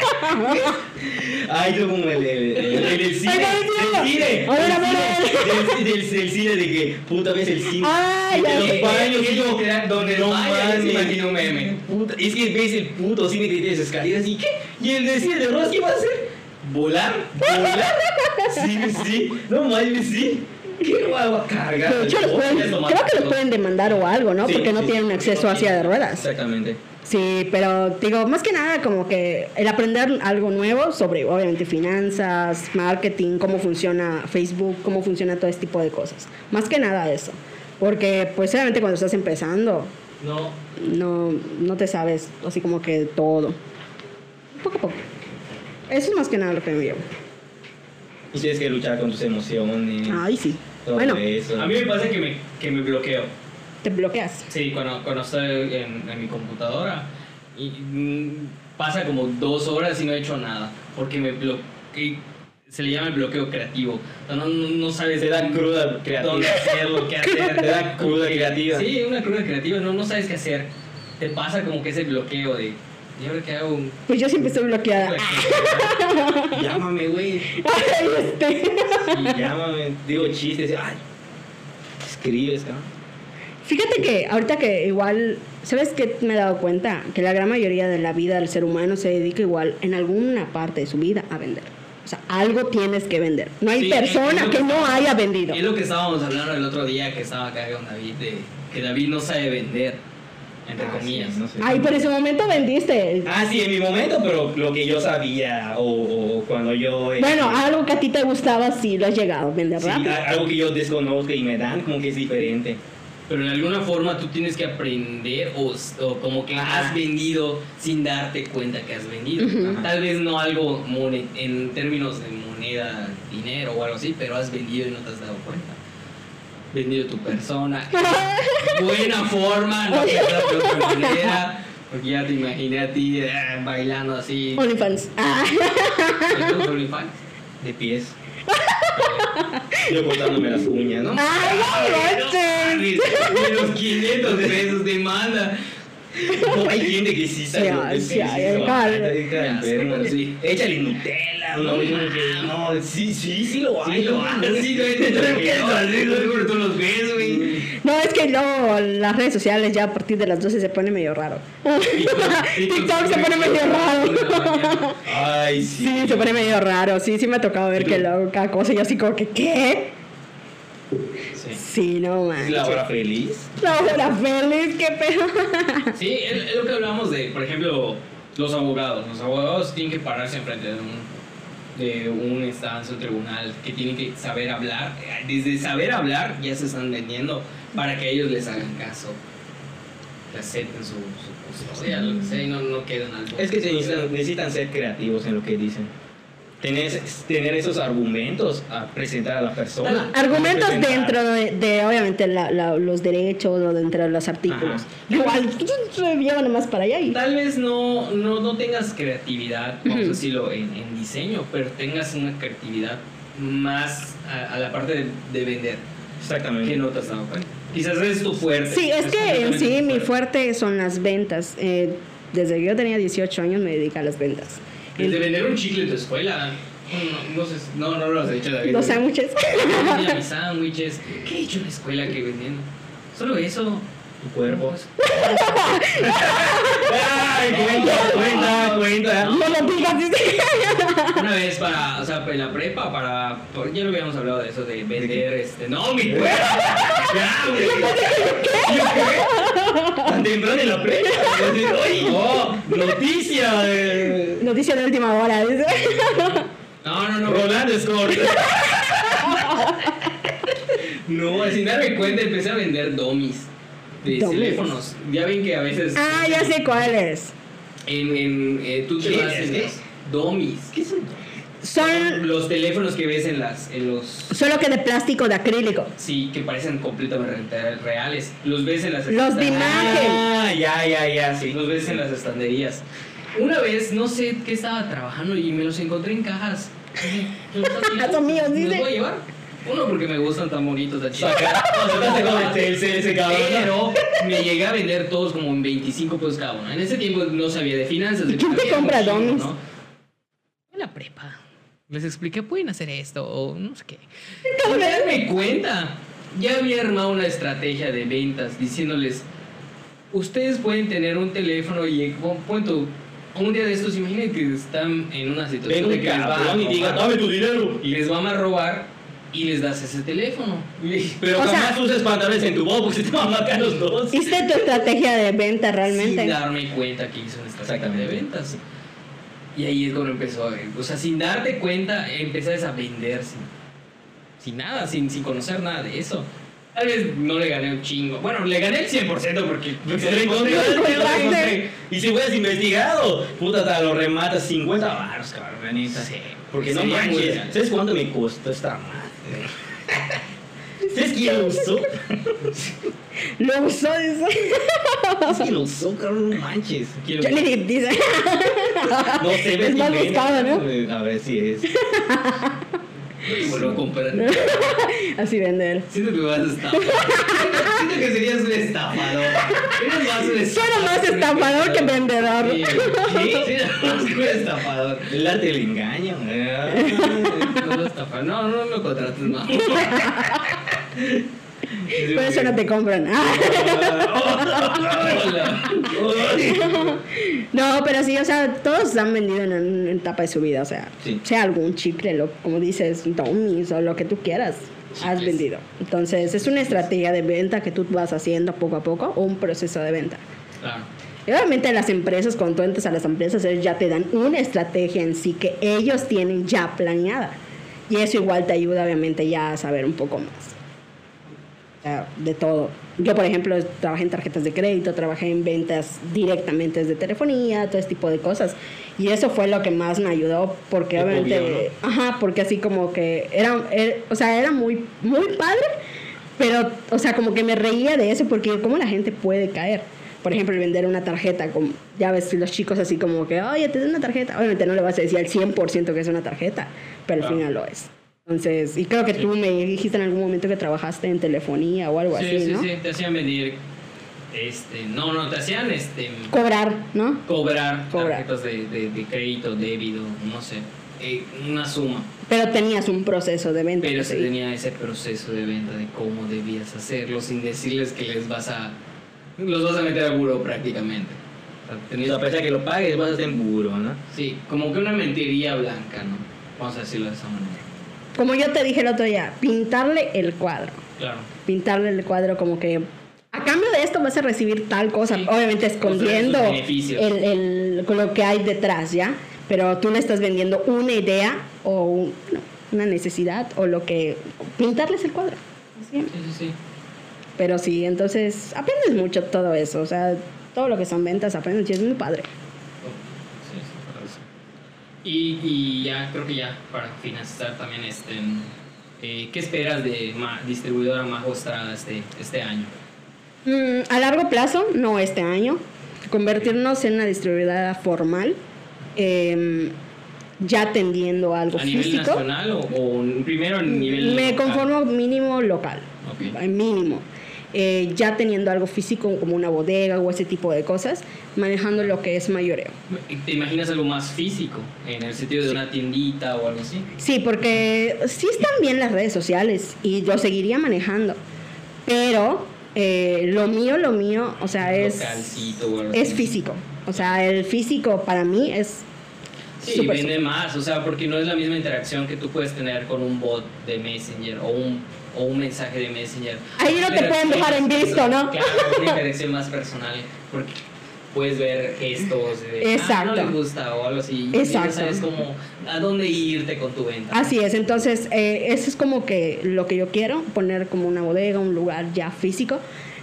Ay, yo como el, el, el, el- el cine. Ay, no, el cine. a ver, el a ver, cine, Del, cine de que puta vez el cine. De ya los baños y yo. Donde no mames. imagina un meme. Puta, es que ves el puto cine que tiene escaleras y ¿qué? ¿Y el de cine de Ross qué va a hacer? ¿Volar? ¿Volar? Sí, sí. No mames, sí. ¿Qué va a cargar? De hecho, los pueden- creo que los pueden demandar o algo, ¿no? Sí, Porque no sí, tienen acceso a silla de ruedas. Exactamente. Sí, pero digo, más que nada como que el aprender algo nuevo sobre obviamente finanzas, marketing, cómo funciona Facebook, cómo funciona todo este tipo de cosas. Más que nada eso. Porque pues obviamente cuando estás empezando No. no, no te sabes así como que todo. Poco a poco. Eso es más que nada lo que me llevo. Y tienes que luchar con tus emociones. Ay, sí. Todo Bueno, eso. A mí me pasa que me, que me bloqueo. te bloqueas. Sí, cuando, cuando estoy en, en mi computadora y mm, pasa como dos horas y no he hecho nada porque me bloqueé. Se le llama el bloqueo creativo. No, no, no sabes Te da cruda creativa. dónde hacerlo, qué (laughs) hacer. Te da cruda creativa. Sí, una cruda creativa. No, no sabes qué hacer. Te pasa como que ese bloqueo de ¿Y ahora qué hago? Pues yo siempre estoy bloqueada. (laughs) Llámame, güey. Ay, este. Sí, llámame. Digo chistes. Ay. Escribes, cabrón. Fíjate que ahorita que igual, ¿sabes qué me he dado cuenta? Que la gran mayoría de la vida del ser humano se dedica igual en alguna parte de su vida a vender. O sea, algo tienes que vender. No hay Sí, persona que que- no haya vendido. Es lo que estábamos hablando el otro día que estaba acá con David, de que David no sabe vender, entre Ah, comillas. sí, no sé. Ay, por ese momento vendiste. Ah, sí, en mi momento, pero lo que yo sabía o, o cuando yo... eh, Bueno, algo que a ti te gustaba, sí lo has llegado a vender sí, rápido. a- algo que yo desconozco y me dan como que es diferente. Pero en alguna forma tú tienes que aprender o, o como que Ajá. has vendido sin darte cuenta que has vendido. Tal vez no algo en términos de moneda, dinero o algo así, pero has vendido y no te has dado cuenta. Vendido tu persona. en (laughs) buena forma, no de otra manera. Porque ya te imaginé a ti eh, bailando así. OnlyFans. Ah. ¿Tú, OnlyFans? De pies. yo cortándome las uñas, ¿no? Ay, no manches. De los 500 pesos de manda. No, hay gente que sí ay, sí, sí, ay, sí, calma. está- está enfermo, Sí. Échale Nutella, no, No, no, sí, sí, sí lo hay. Sí, lo haces, sí, Seguro tú los ves, güey. No, es que luego las redes sociales ya a partir de las 12 se pone medio raro. (laughs) TikTok se pone medio raro. (laughs) Ay, sí. Sí, se pone medio raro. Sí, sí me ha tocado ver que luego cada cosa yo así como que, ¿qué? Sí. Sí, no Es manches. la hora feliz. La hora feliz, qué pedo. Sí, es, es lo que hablamos de, por ejemplo, los abogados. Los abogados tienen que pararse enfrente de un de una instancia, un tribunal, que tienen que saber hablar. Desde saber hablar ya se están vendiendo para que ellos les hagan caso. Que acepten su, su custodia, lo que sea, y no, no queden al borde. Es que se necesitan, necesitan ser creativos en lo que dicen. Tener, tener esos argumentos a presentar a la persona. Argumentos Presentar. dentro de, de, obviamente, la- la- los derechos o dentro de los artículos. Ajá. Igual, (laughs) se lleva nomás para allá y... Tal vez no, no, no tengas creatividad, vamos a Ujú. decirlo, en, en diseño, pero tengas una creatividad más a, a la parte de, de vender, que Exactamente. no te has dado cuenta. Quizás es tu fuerte. Sí, es que en sí tu mi fuerte son las ventas. Eh, desde que yo tenía 18 años me dedico a las ventas. Desde vender un chicle en tu escuela. No, no, sé, no, no lo has hecho, David. Los sándwiches. Mis sándwiches. ¿Qué he hecho en la escuela que vendiendo? Solo eso. Tu cuerpo. Pues, Ay, cuenta, (laughs) cuenta, cuenta. No lo digas. dice. Una vez para, o sea, en la prepa, para, ya lo habíamos hablado de eso, de vender, este, no, mi cuerpo. (laughs) Ya, güey. ¿Yo qué? Tan (laughs) temprano en la. Oye, No, noticia. de- Noticia de última hora. dice. No, no, no. Rolando Scott. (laughs) No, sin darme cuenta empecé a vender domis de teléfonos. Ya ven que a veces Ah, ya sé cuál es. en, en eh, tú te ¿Qué vas domis. ¿Qué son? Son Los teléfonos que ves en las en los solo que de plástico, de acrílico. sí, que parecen completamente reales. Los ves en las Los de imagen. Ah, ya, ya, ya, sí. Los ves en las estanterías. Una vez, no sé qué estaba trabajando y me los encontré en cajas. (laughs) Son míos, ¿Me dice. los voy a llevar? Uno, porque me gustan tan bonitos, tan chidos. (laughs) Pero me llegué a vender todos como en 25 pesos cada uno. En ese tiempo no sabía de finanzas. ¿Y quién te compra domis? ¿no? La prepa. Les expliqué, pueden hacer esto o no sé qué. Sin darme cuenta, ya había armado una estrategia de ventas diciéndoles, ustedes pueden tener un teléfono y pon tu- un día de estos, imaginen que están en una situación Ven de que les van a y diga, dame tu dinero. y les van a robar y les das ese teléfono. (laughs) Pero O sea- jamás uses pantalones en tu voz porque se te van a marcar los dos. ¿Hiciste tu estrategia de venta Sin realmente? darme cuenta que hizo una estrategia de ventas. Y ahí es cuando empezó a O sea, sin darte cuenta, empezaste a vender sin, sin nada, sin, sin conocer nada de eso. Tal vez no le gané un chingo. Bueno, le gané el 100% porque lo encontré. Y si hubieras investigado, puta, te lo rematas 50 baros, cabrón, la neta. Sí, Porque no manches. ¿Sabes cuánto me costó esta madre? ¿Sabes quién lo usó? (laughs) Lo usó, dice. ¿Sabes quién lo usó, cabrón? No manches. Quiero- Johnny Depp dice. No sé, ves Es más buscado, ¿no? A ver si es. a comprar. (laughs) Así vender. Siento que me vas a estar. siento que serías un estafador. Eres más un Suena más estafador que vendedor. Sí, sí, sí, más que un estafador. El arte del engaño. ¿eh? No, lo estafa- no, no me contrates más. (laughs) Por eso no te compran. (laughs) No, pero sí, o sea, todos han vendido en una etapa de su vida, o sea, Sí. sea algún chicle, lo, como dices, Tommy's o lo que tú quieras, has vendido. Entonces, es una estrategia de venta que tú vas haciendo poco a poco o un proceso de venta. Claro. Y obviamente las empresas, cuando tú entras a las empresas, ellos ya te dan una estrategia en sí que ellos tienen ya planeada. Y eso igual te ayuda obviamente ya a saber un poco más. De todo. Yo, por ejemplo, trabajé en tarjetas de crédito, trabajé en ventas directamente desde telefonía, todo ese tipo de cosas. Y eso fue lo que más me ayudó, porque Te obviamente, ajá, porque así como que era, era- o sea, era muy, muy padre, pero, o sea, como que me reía de eso, porque cómo la gente puede caer. Por ejemplo, vender una tarjeta, como, ya ves los chicos así como que, oye, te doy una tarjeta. Obviamente no le vas a decir al 100% que es una tarjeta, pero al final lo es. Entonces, y creo que tú me dijiste en algún momento que trabajaste en telefonía o algo Sí, así, sí, ¿no? sí, te hacían venir. Este, no, no, te hacían este, Cobrar, ¿no? cobrar, Cobrar. tarjetas de, de, de crédito, débito, no sé, eh, una suma. Pero tenías un proceso de venta. Pero se seguir. tenía ese proceso de venta de cómo debías hacerlo sin decirles que les vas a. los vas a meter al buró prácticamente. O sea, Y tenías- a pesar de que lo pagues, vas a estar en burro, ¿no? sí, como que una mentiría blanca, ¿no? Vamos a decirlo de esa manera. Como yo te dije el otro día, pintarle el cuadro. Claro. Pintarle el cuadro como que a cambio de esto vas a recibir tal cosa, Sí. obviamente escondiendo el, el- lo que hay detrás, ¿ya? Pero tú le estás vendiendo una idea o un- una necesidad o lo que... Pintarles el cuadro. Sí, sí. Pero sí, entonces aprendes mucho todo eso, o sea, todo lo que son ventas aprendes y es muy padre. Sí, sí, para eso. Y, y ya, creo que ya para finalizar también, este, eh, ¿qué esperas de ma- distribuidora Majo Estrada este, este año? Mm, a largo plazo, no este año, convertirnos en una distribuidora formal, em, ya tendiendo a algo ¿A nivel físico. nacional o, o primero a nivel Me local? conformo mínimo local, Ok. eh, mínimo. Eh, ya teniendo algo físico como una bodega o ese tipo de cosas, manejando lo que es mayoreo. ¿Te imaginas algo más físico? En el sentido de una tiendita o algo así. Sí, porque sí están bien las redes sociales y yo seguiría manejando, pero eh, lo mío, lo mío, o sea, es, es físico. O sea, el físico para mí es Sí, súper, vende más, o sea, porque no es la misma interacción que tú puedes tener con un bot de Messenger o un, o un mensaje de Messenger. Ahí no te pueden dejar en visto, ¿no? Claro, una (laughs) interacción más personal, porque puedes ver gestos de, ah, no Exacto. le gusta o algo así. y ya Exacto. sabes cómo, a dónde irte con tu venta. Así es, entonces eh, eso es como que lo que yo quiero, poner como una bodega, un lugar ya físico,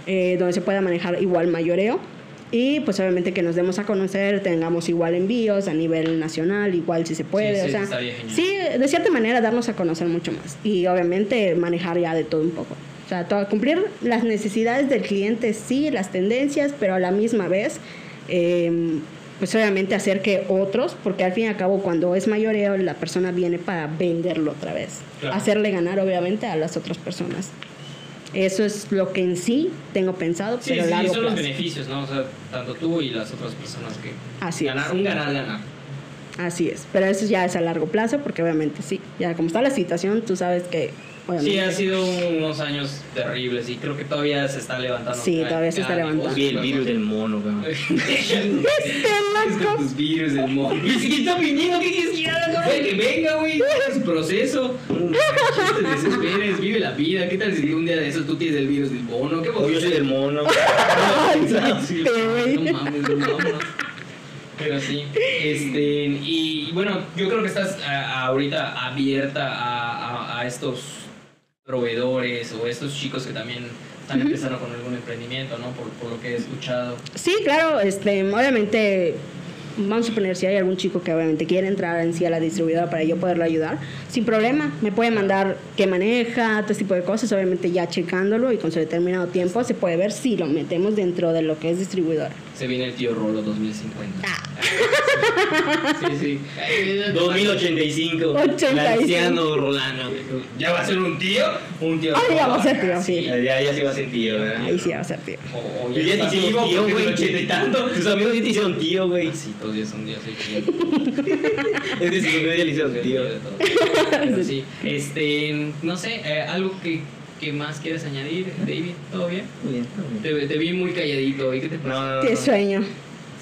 eh, donde se pueda manejar igual mayoreo y pues obviamente que nos demos a conocer, tengamos igual envíos a nivel nacional, igual si se puede, Sí, o sea, sí, de cierta manera darnos a conocer mucho más y obviamente manejar ya de todo un poco. O sea, todo- cumplir las necesidades del cliente, sí, las tendencias, pero a la misma vez, eh, pues obviamente hacer que otros, porque al fin y al cabo cuando es mayoreo la persona viene para venderlo otra vez, Claro. hacerle ganar obviamente a las otras personas. Eso es lo que en sí tengo pensado, Sí, pero a sí, largo son los plazo. beneficios, ¿no? O sea, tanto tú y las otras personas que... Así es. ganar, ganar-ganar. Así es, pero eso ya es a largo plazo porque obviamente sí, ya como está la situación, tú sabes que obviamente Sí, ha sido unos años terribles y creo que todavía se está levantando. Sí, cada- todavía se está levantando. Sí, negocio, el virus del mono, cabrón. (laughs) Es con tus virus del mono. Ni siquiera está viniendo, ¿qué quieres que haga, cabrón? Que venga, güey, es proceso. (laughs) No te desesperes, vive la vida. ¿Qué tal si un día de esos tú tienes el virus del mono? ¿Qué yo soy del mono. (laughs) Ay, Sí, güey. no mames, no mames. Pero sí, este, y bueno, yo creo que estás a- ahorita abierta a, a- a estos proveedores o estos chicos que también están empezando con algún emprendimiento, ¿no? Por, por lo que he escuchado. Sí, claro, este, obviamente, vamos a suponer si hay algún chico que obviamente quiere entrar en sí a la distribuidora para yo poderlo ayudar, sin problema, me puede mandar qué maneja, todo ese tipo de cosas, obviamente ya checándolo y con su determinado tiempo se puede ver si lo metemos dentro de lo que es distribuidora. Se viene el tío Rolo 2050. Ah. (laughs) Sí, sí. 2085. 85. El anciano Rolando. ¿Ya va a ser un tío? Un tío. Ay, ya va a ser tío, sí. Ya, ya sí va a ser tío, ¿verdad? Ahí sí va a ser tío. O, o Y ya te vivo tío, güey, y tanto. Tus amigos ya te hicieron tío, güey. Sí, todos ya son días. (laughs) Es decir, ya le hicieron tío. Pero sí, este, no sé, eh, algo que, que más quieres añadir, David, ¿todo bien? Muy bien, muy bien. Te, te vi muy calladito, ¿y qué te No, pasa? no, no. Qué no. sueño.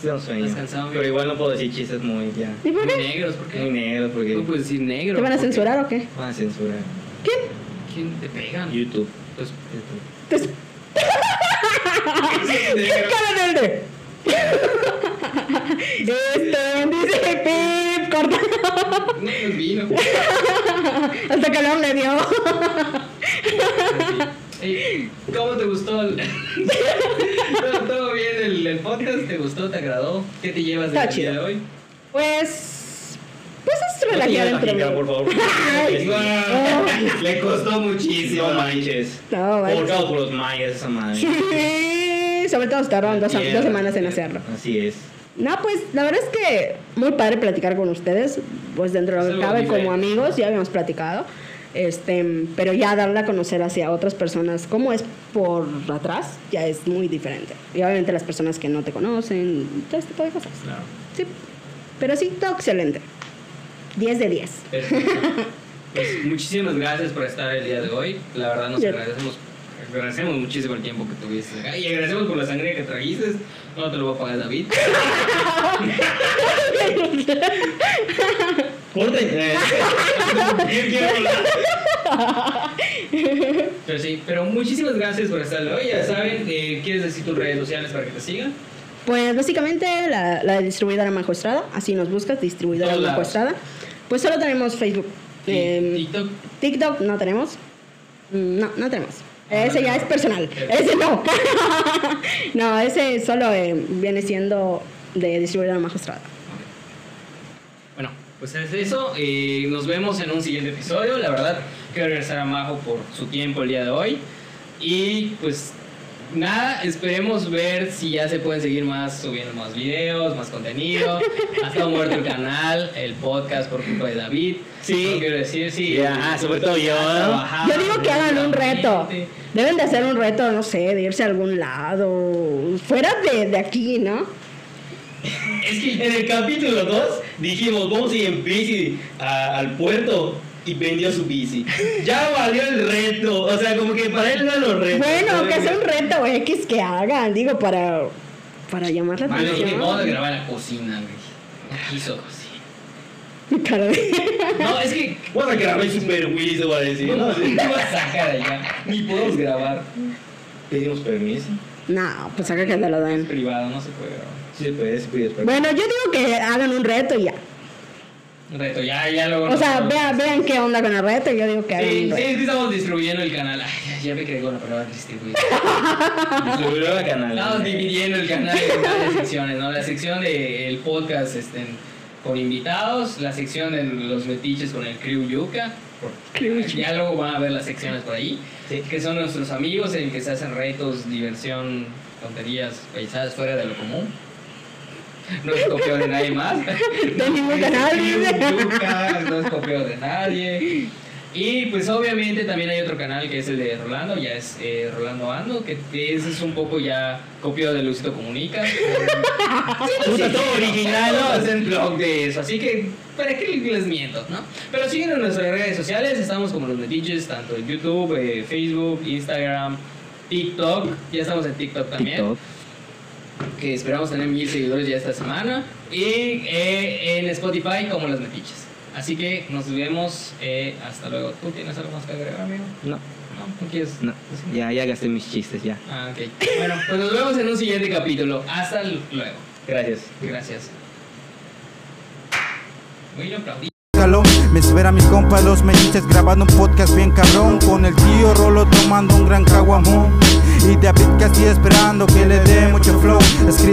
Sí, un sueño. Descansado, Pero igual no puedo decir chistes muy ya. ¿Y por Muy qué? negros, ¿por qué? Muy negro porque No puedes decir negro. ¿Te van a ¿por qué? censurar o qué? van a censurar. ¿Quién? ¿Quién te pegan? YouTube. Pues, YouTube. (laughs) ¡Cara verde! Este, dice Pip, corta. no, pues vino. (laughs) Hasta calor le dio. ¿Cómo te gustó? el- (laughs) ¿Todo, todo bien el, el podcast? ¿Te gustó? ¿Te agradó? ¿Qué te llevas del día de hoy? Pues. Pues es No relajado mí. por favor. (laughs) Le costó muchísimo. No manches. No, vale. Por causa por los mayas, esa madre. Sí, sobre todo tardaron dos, dos semanas en hacerlo. Así es. No, pues la verdad es que muy padre platicar con ustedes. Pues dentro de lo que cabe como amigos, ya habíamos platicado. Este, pero ya darle a conocer hacia otras personas cómo es por atrás ya es muy diferente. Y obviamente las personas que no te conocen, todo este tipo de cosas. Claro. Sí. Pero sí, todo excelente. 10 de 10. Perfecto. Pues muchísimas gracias por estar el día de hoy. La verdad nos agradecemos, agradecemos muchísimo el tiempo que tuviste acá y agradecemos por la sangre que trajiste. No te lo voy a pagar David. (laughs) Corten. (laughs) eh. Pero sí, pero muchísimas gracias por estar hoy. Ya saben, eh, ¿quieres decir tus redes sociales para que te sigan? Pues básicamente la, la distribuidora Majo Estrada, así nos buscas, distribuidora Todos Majo. Estrada. Pues solo tenemos Facebook. Em, TikTok. TikTok no tenemos. Mm, No, no tenemos. Ese ya es personal. Ese no. (laughs) no, ese solo eh, viene siendo de distribuidora Majo Estrada. Pues es eso. Eh, nos vemos en un siguiente episodio. La verdad, quiero agradecer a Majo por su tiempo el día de hoy. Y pues nada, esperemos ver si ya se pueden seguir más, subiendo más videos, más contenido. (laughs) Ha estado muerto el canal, el podcast por culpa de David. Sí. No quiero decir, sí. Ya, ah, sobre todo yo, Yo digo que hagan un reto. Deben de hacer un reto, no sé, de irse a algún lado. Fuera de, de aquí, ¿no? Es que en el capítulo 2 dijimos, vamos a ir en bici a- al puerto y vendió su bici. Ya valió el reto. O sea, como que para él no los retos. Bueno, que sea un reto X que hagan, digo, para, para llamar la y ni modo de atención. grabar la cocina, güey. Quiso. De- No, es que Bueno, que grabé Super Willy, se va a decir. no, ¿no? te vas a sacar allá. Ni podemos grabar. Pedimos permiso. No, pues acá que te lo den. Privado, no se puede grabar. Sí, se puede. Bueno, yo digo que hagan un reto y ya. Reto, ya, ya luego. O sea, vean, vean qué onda con el reto y yo digo que hagan Sí, un sí, reto. es que estamos distribuyendo el canal. Ay, ya me quedé con la palabra distribuir. (laughs) Distribuidor de canal. Estamos dividiendo el canal en varias secciones, ¿no? La sección del podcast este, con invitados, la sección de los metiches con el crew Yuca. Ya luego van a ver las secciones por ahí, Sí. que son nuestros amigos en que se hacen retos, diversión, tonterías, paisajes fuera de lo común. No es copio de nadie más. (laughs) De ningún canal. Yuca, no es copio de nadie. Y pues obviamente también hay otro canal que es el de Rolando, ya es eh, Rolando Ando, que ese es un poco ya copio de Luisito Comunica. (laughs) Puta, todo original, no ¿no? hacen blog de eso, así que para qué les miento, ¿no? Pero siguen en nuestras redes sociales, estamos como los metiches, tanto en YouTube, eh, Facebook, Instagram, TikTok, ya estamos en TikTok también TikTok. Que esperamos tener mil seguidores ya esta semana. Y eh, en Spotify como las metiches. Así que nos vemos. eh, hasta luego. ¿Tú tienes algo más que agregar, amigo? No, No, ¿no quieres? no. Ya, ya gasté mis chistes, ya. Ah, ok. Bueno, pues nos vemos en un siguiente capítulo. Hasta luego. Gracias. Gracias. Muy aplaudí. Me espera mis compas los metiches grabando un podcast bien cabrón Con el tío Rolo tomando un gran caguamón Y David casi esperando que le dé mucho flow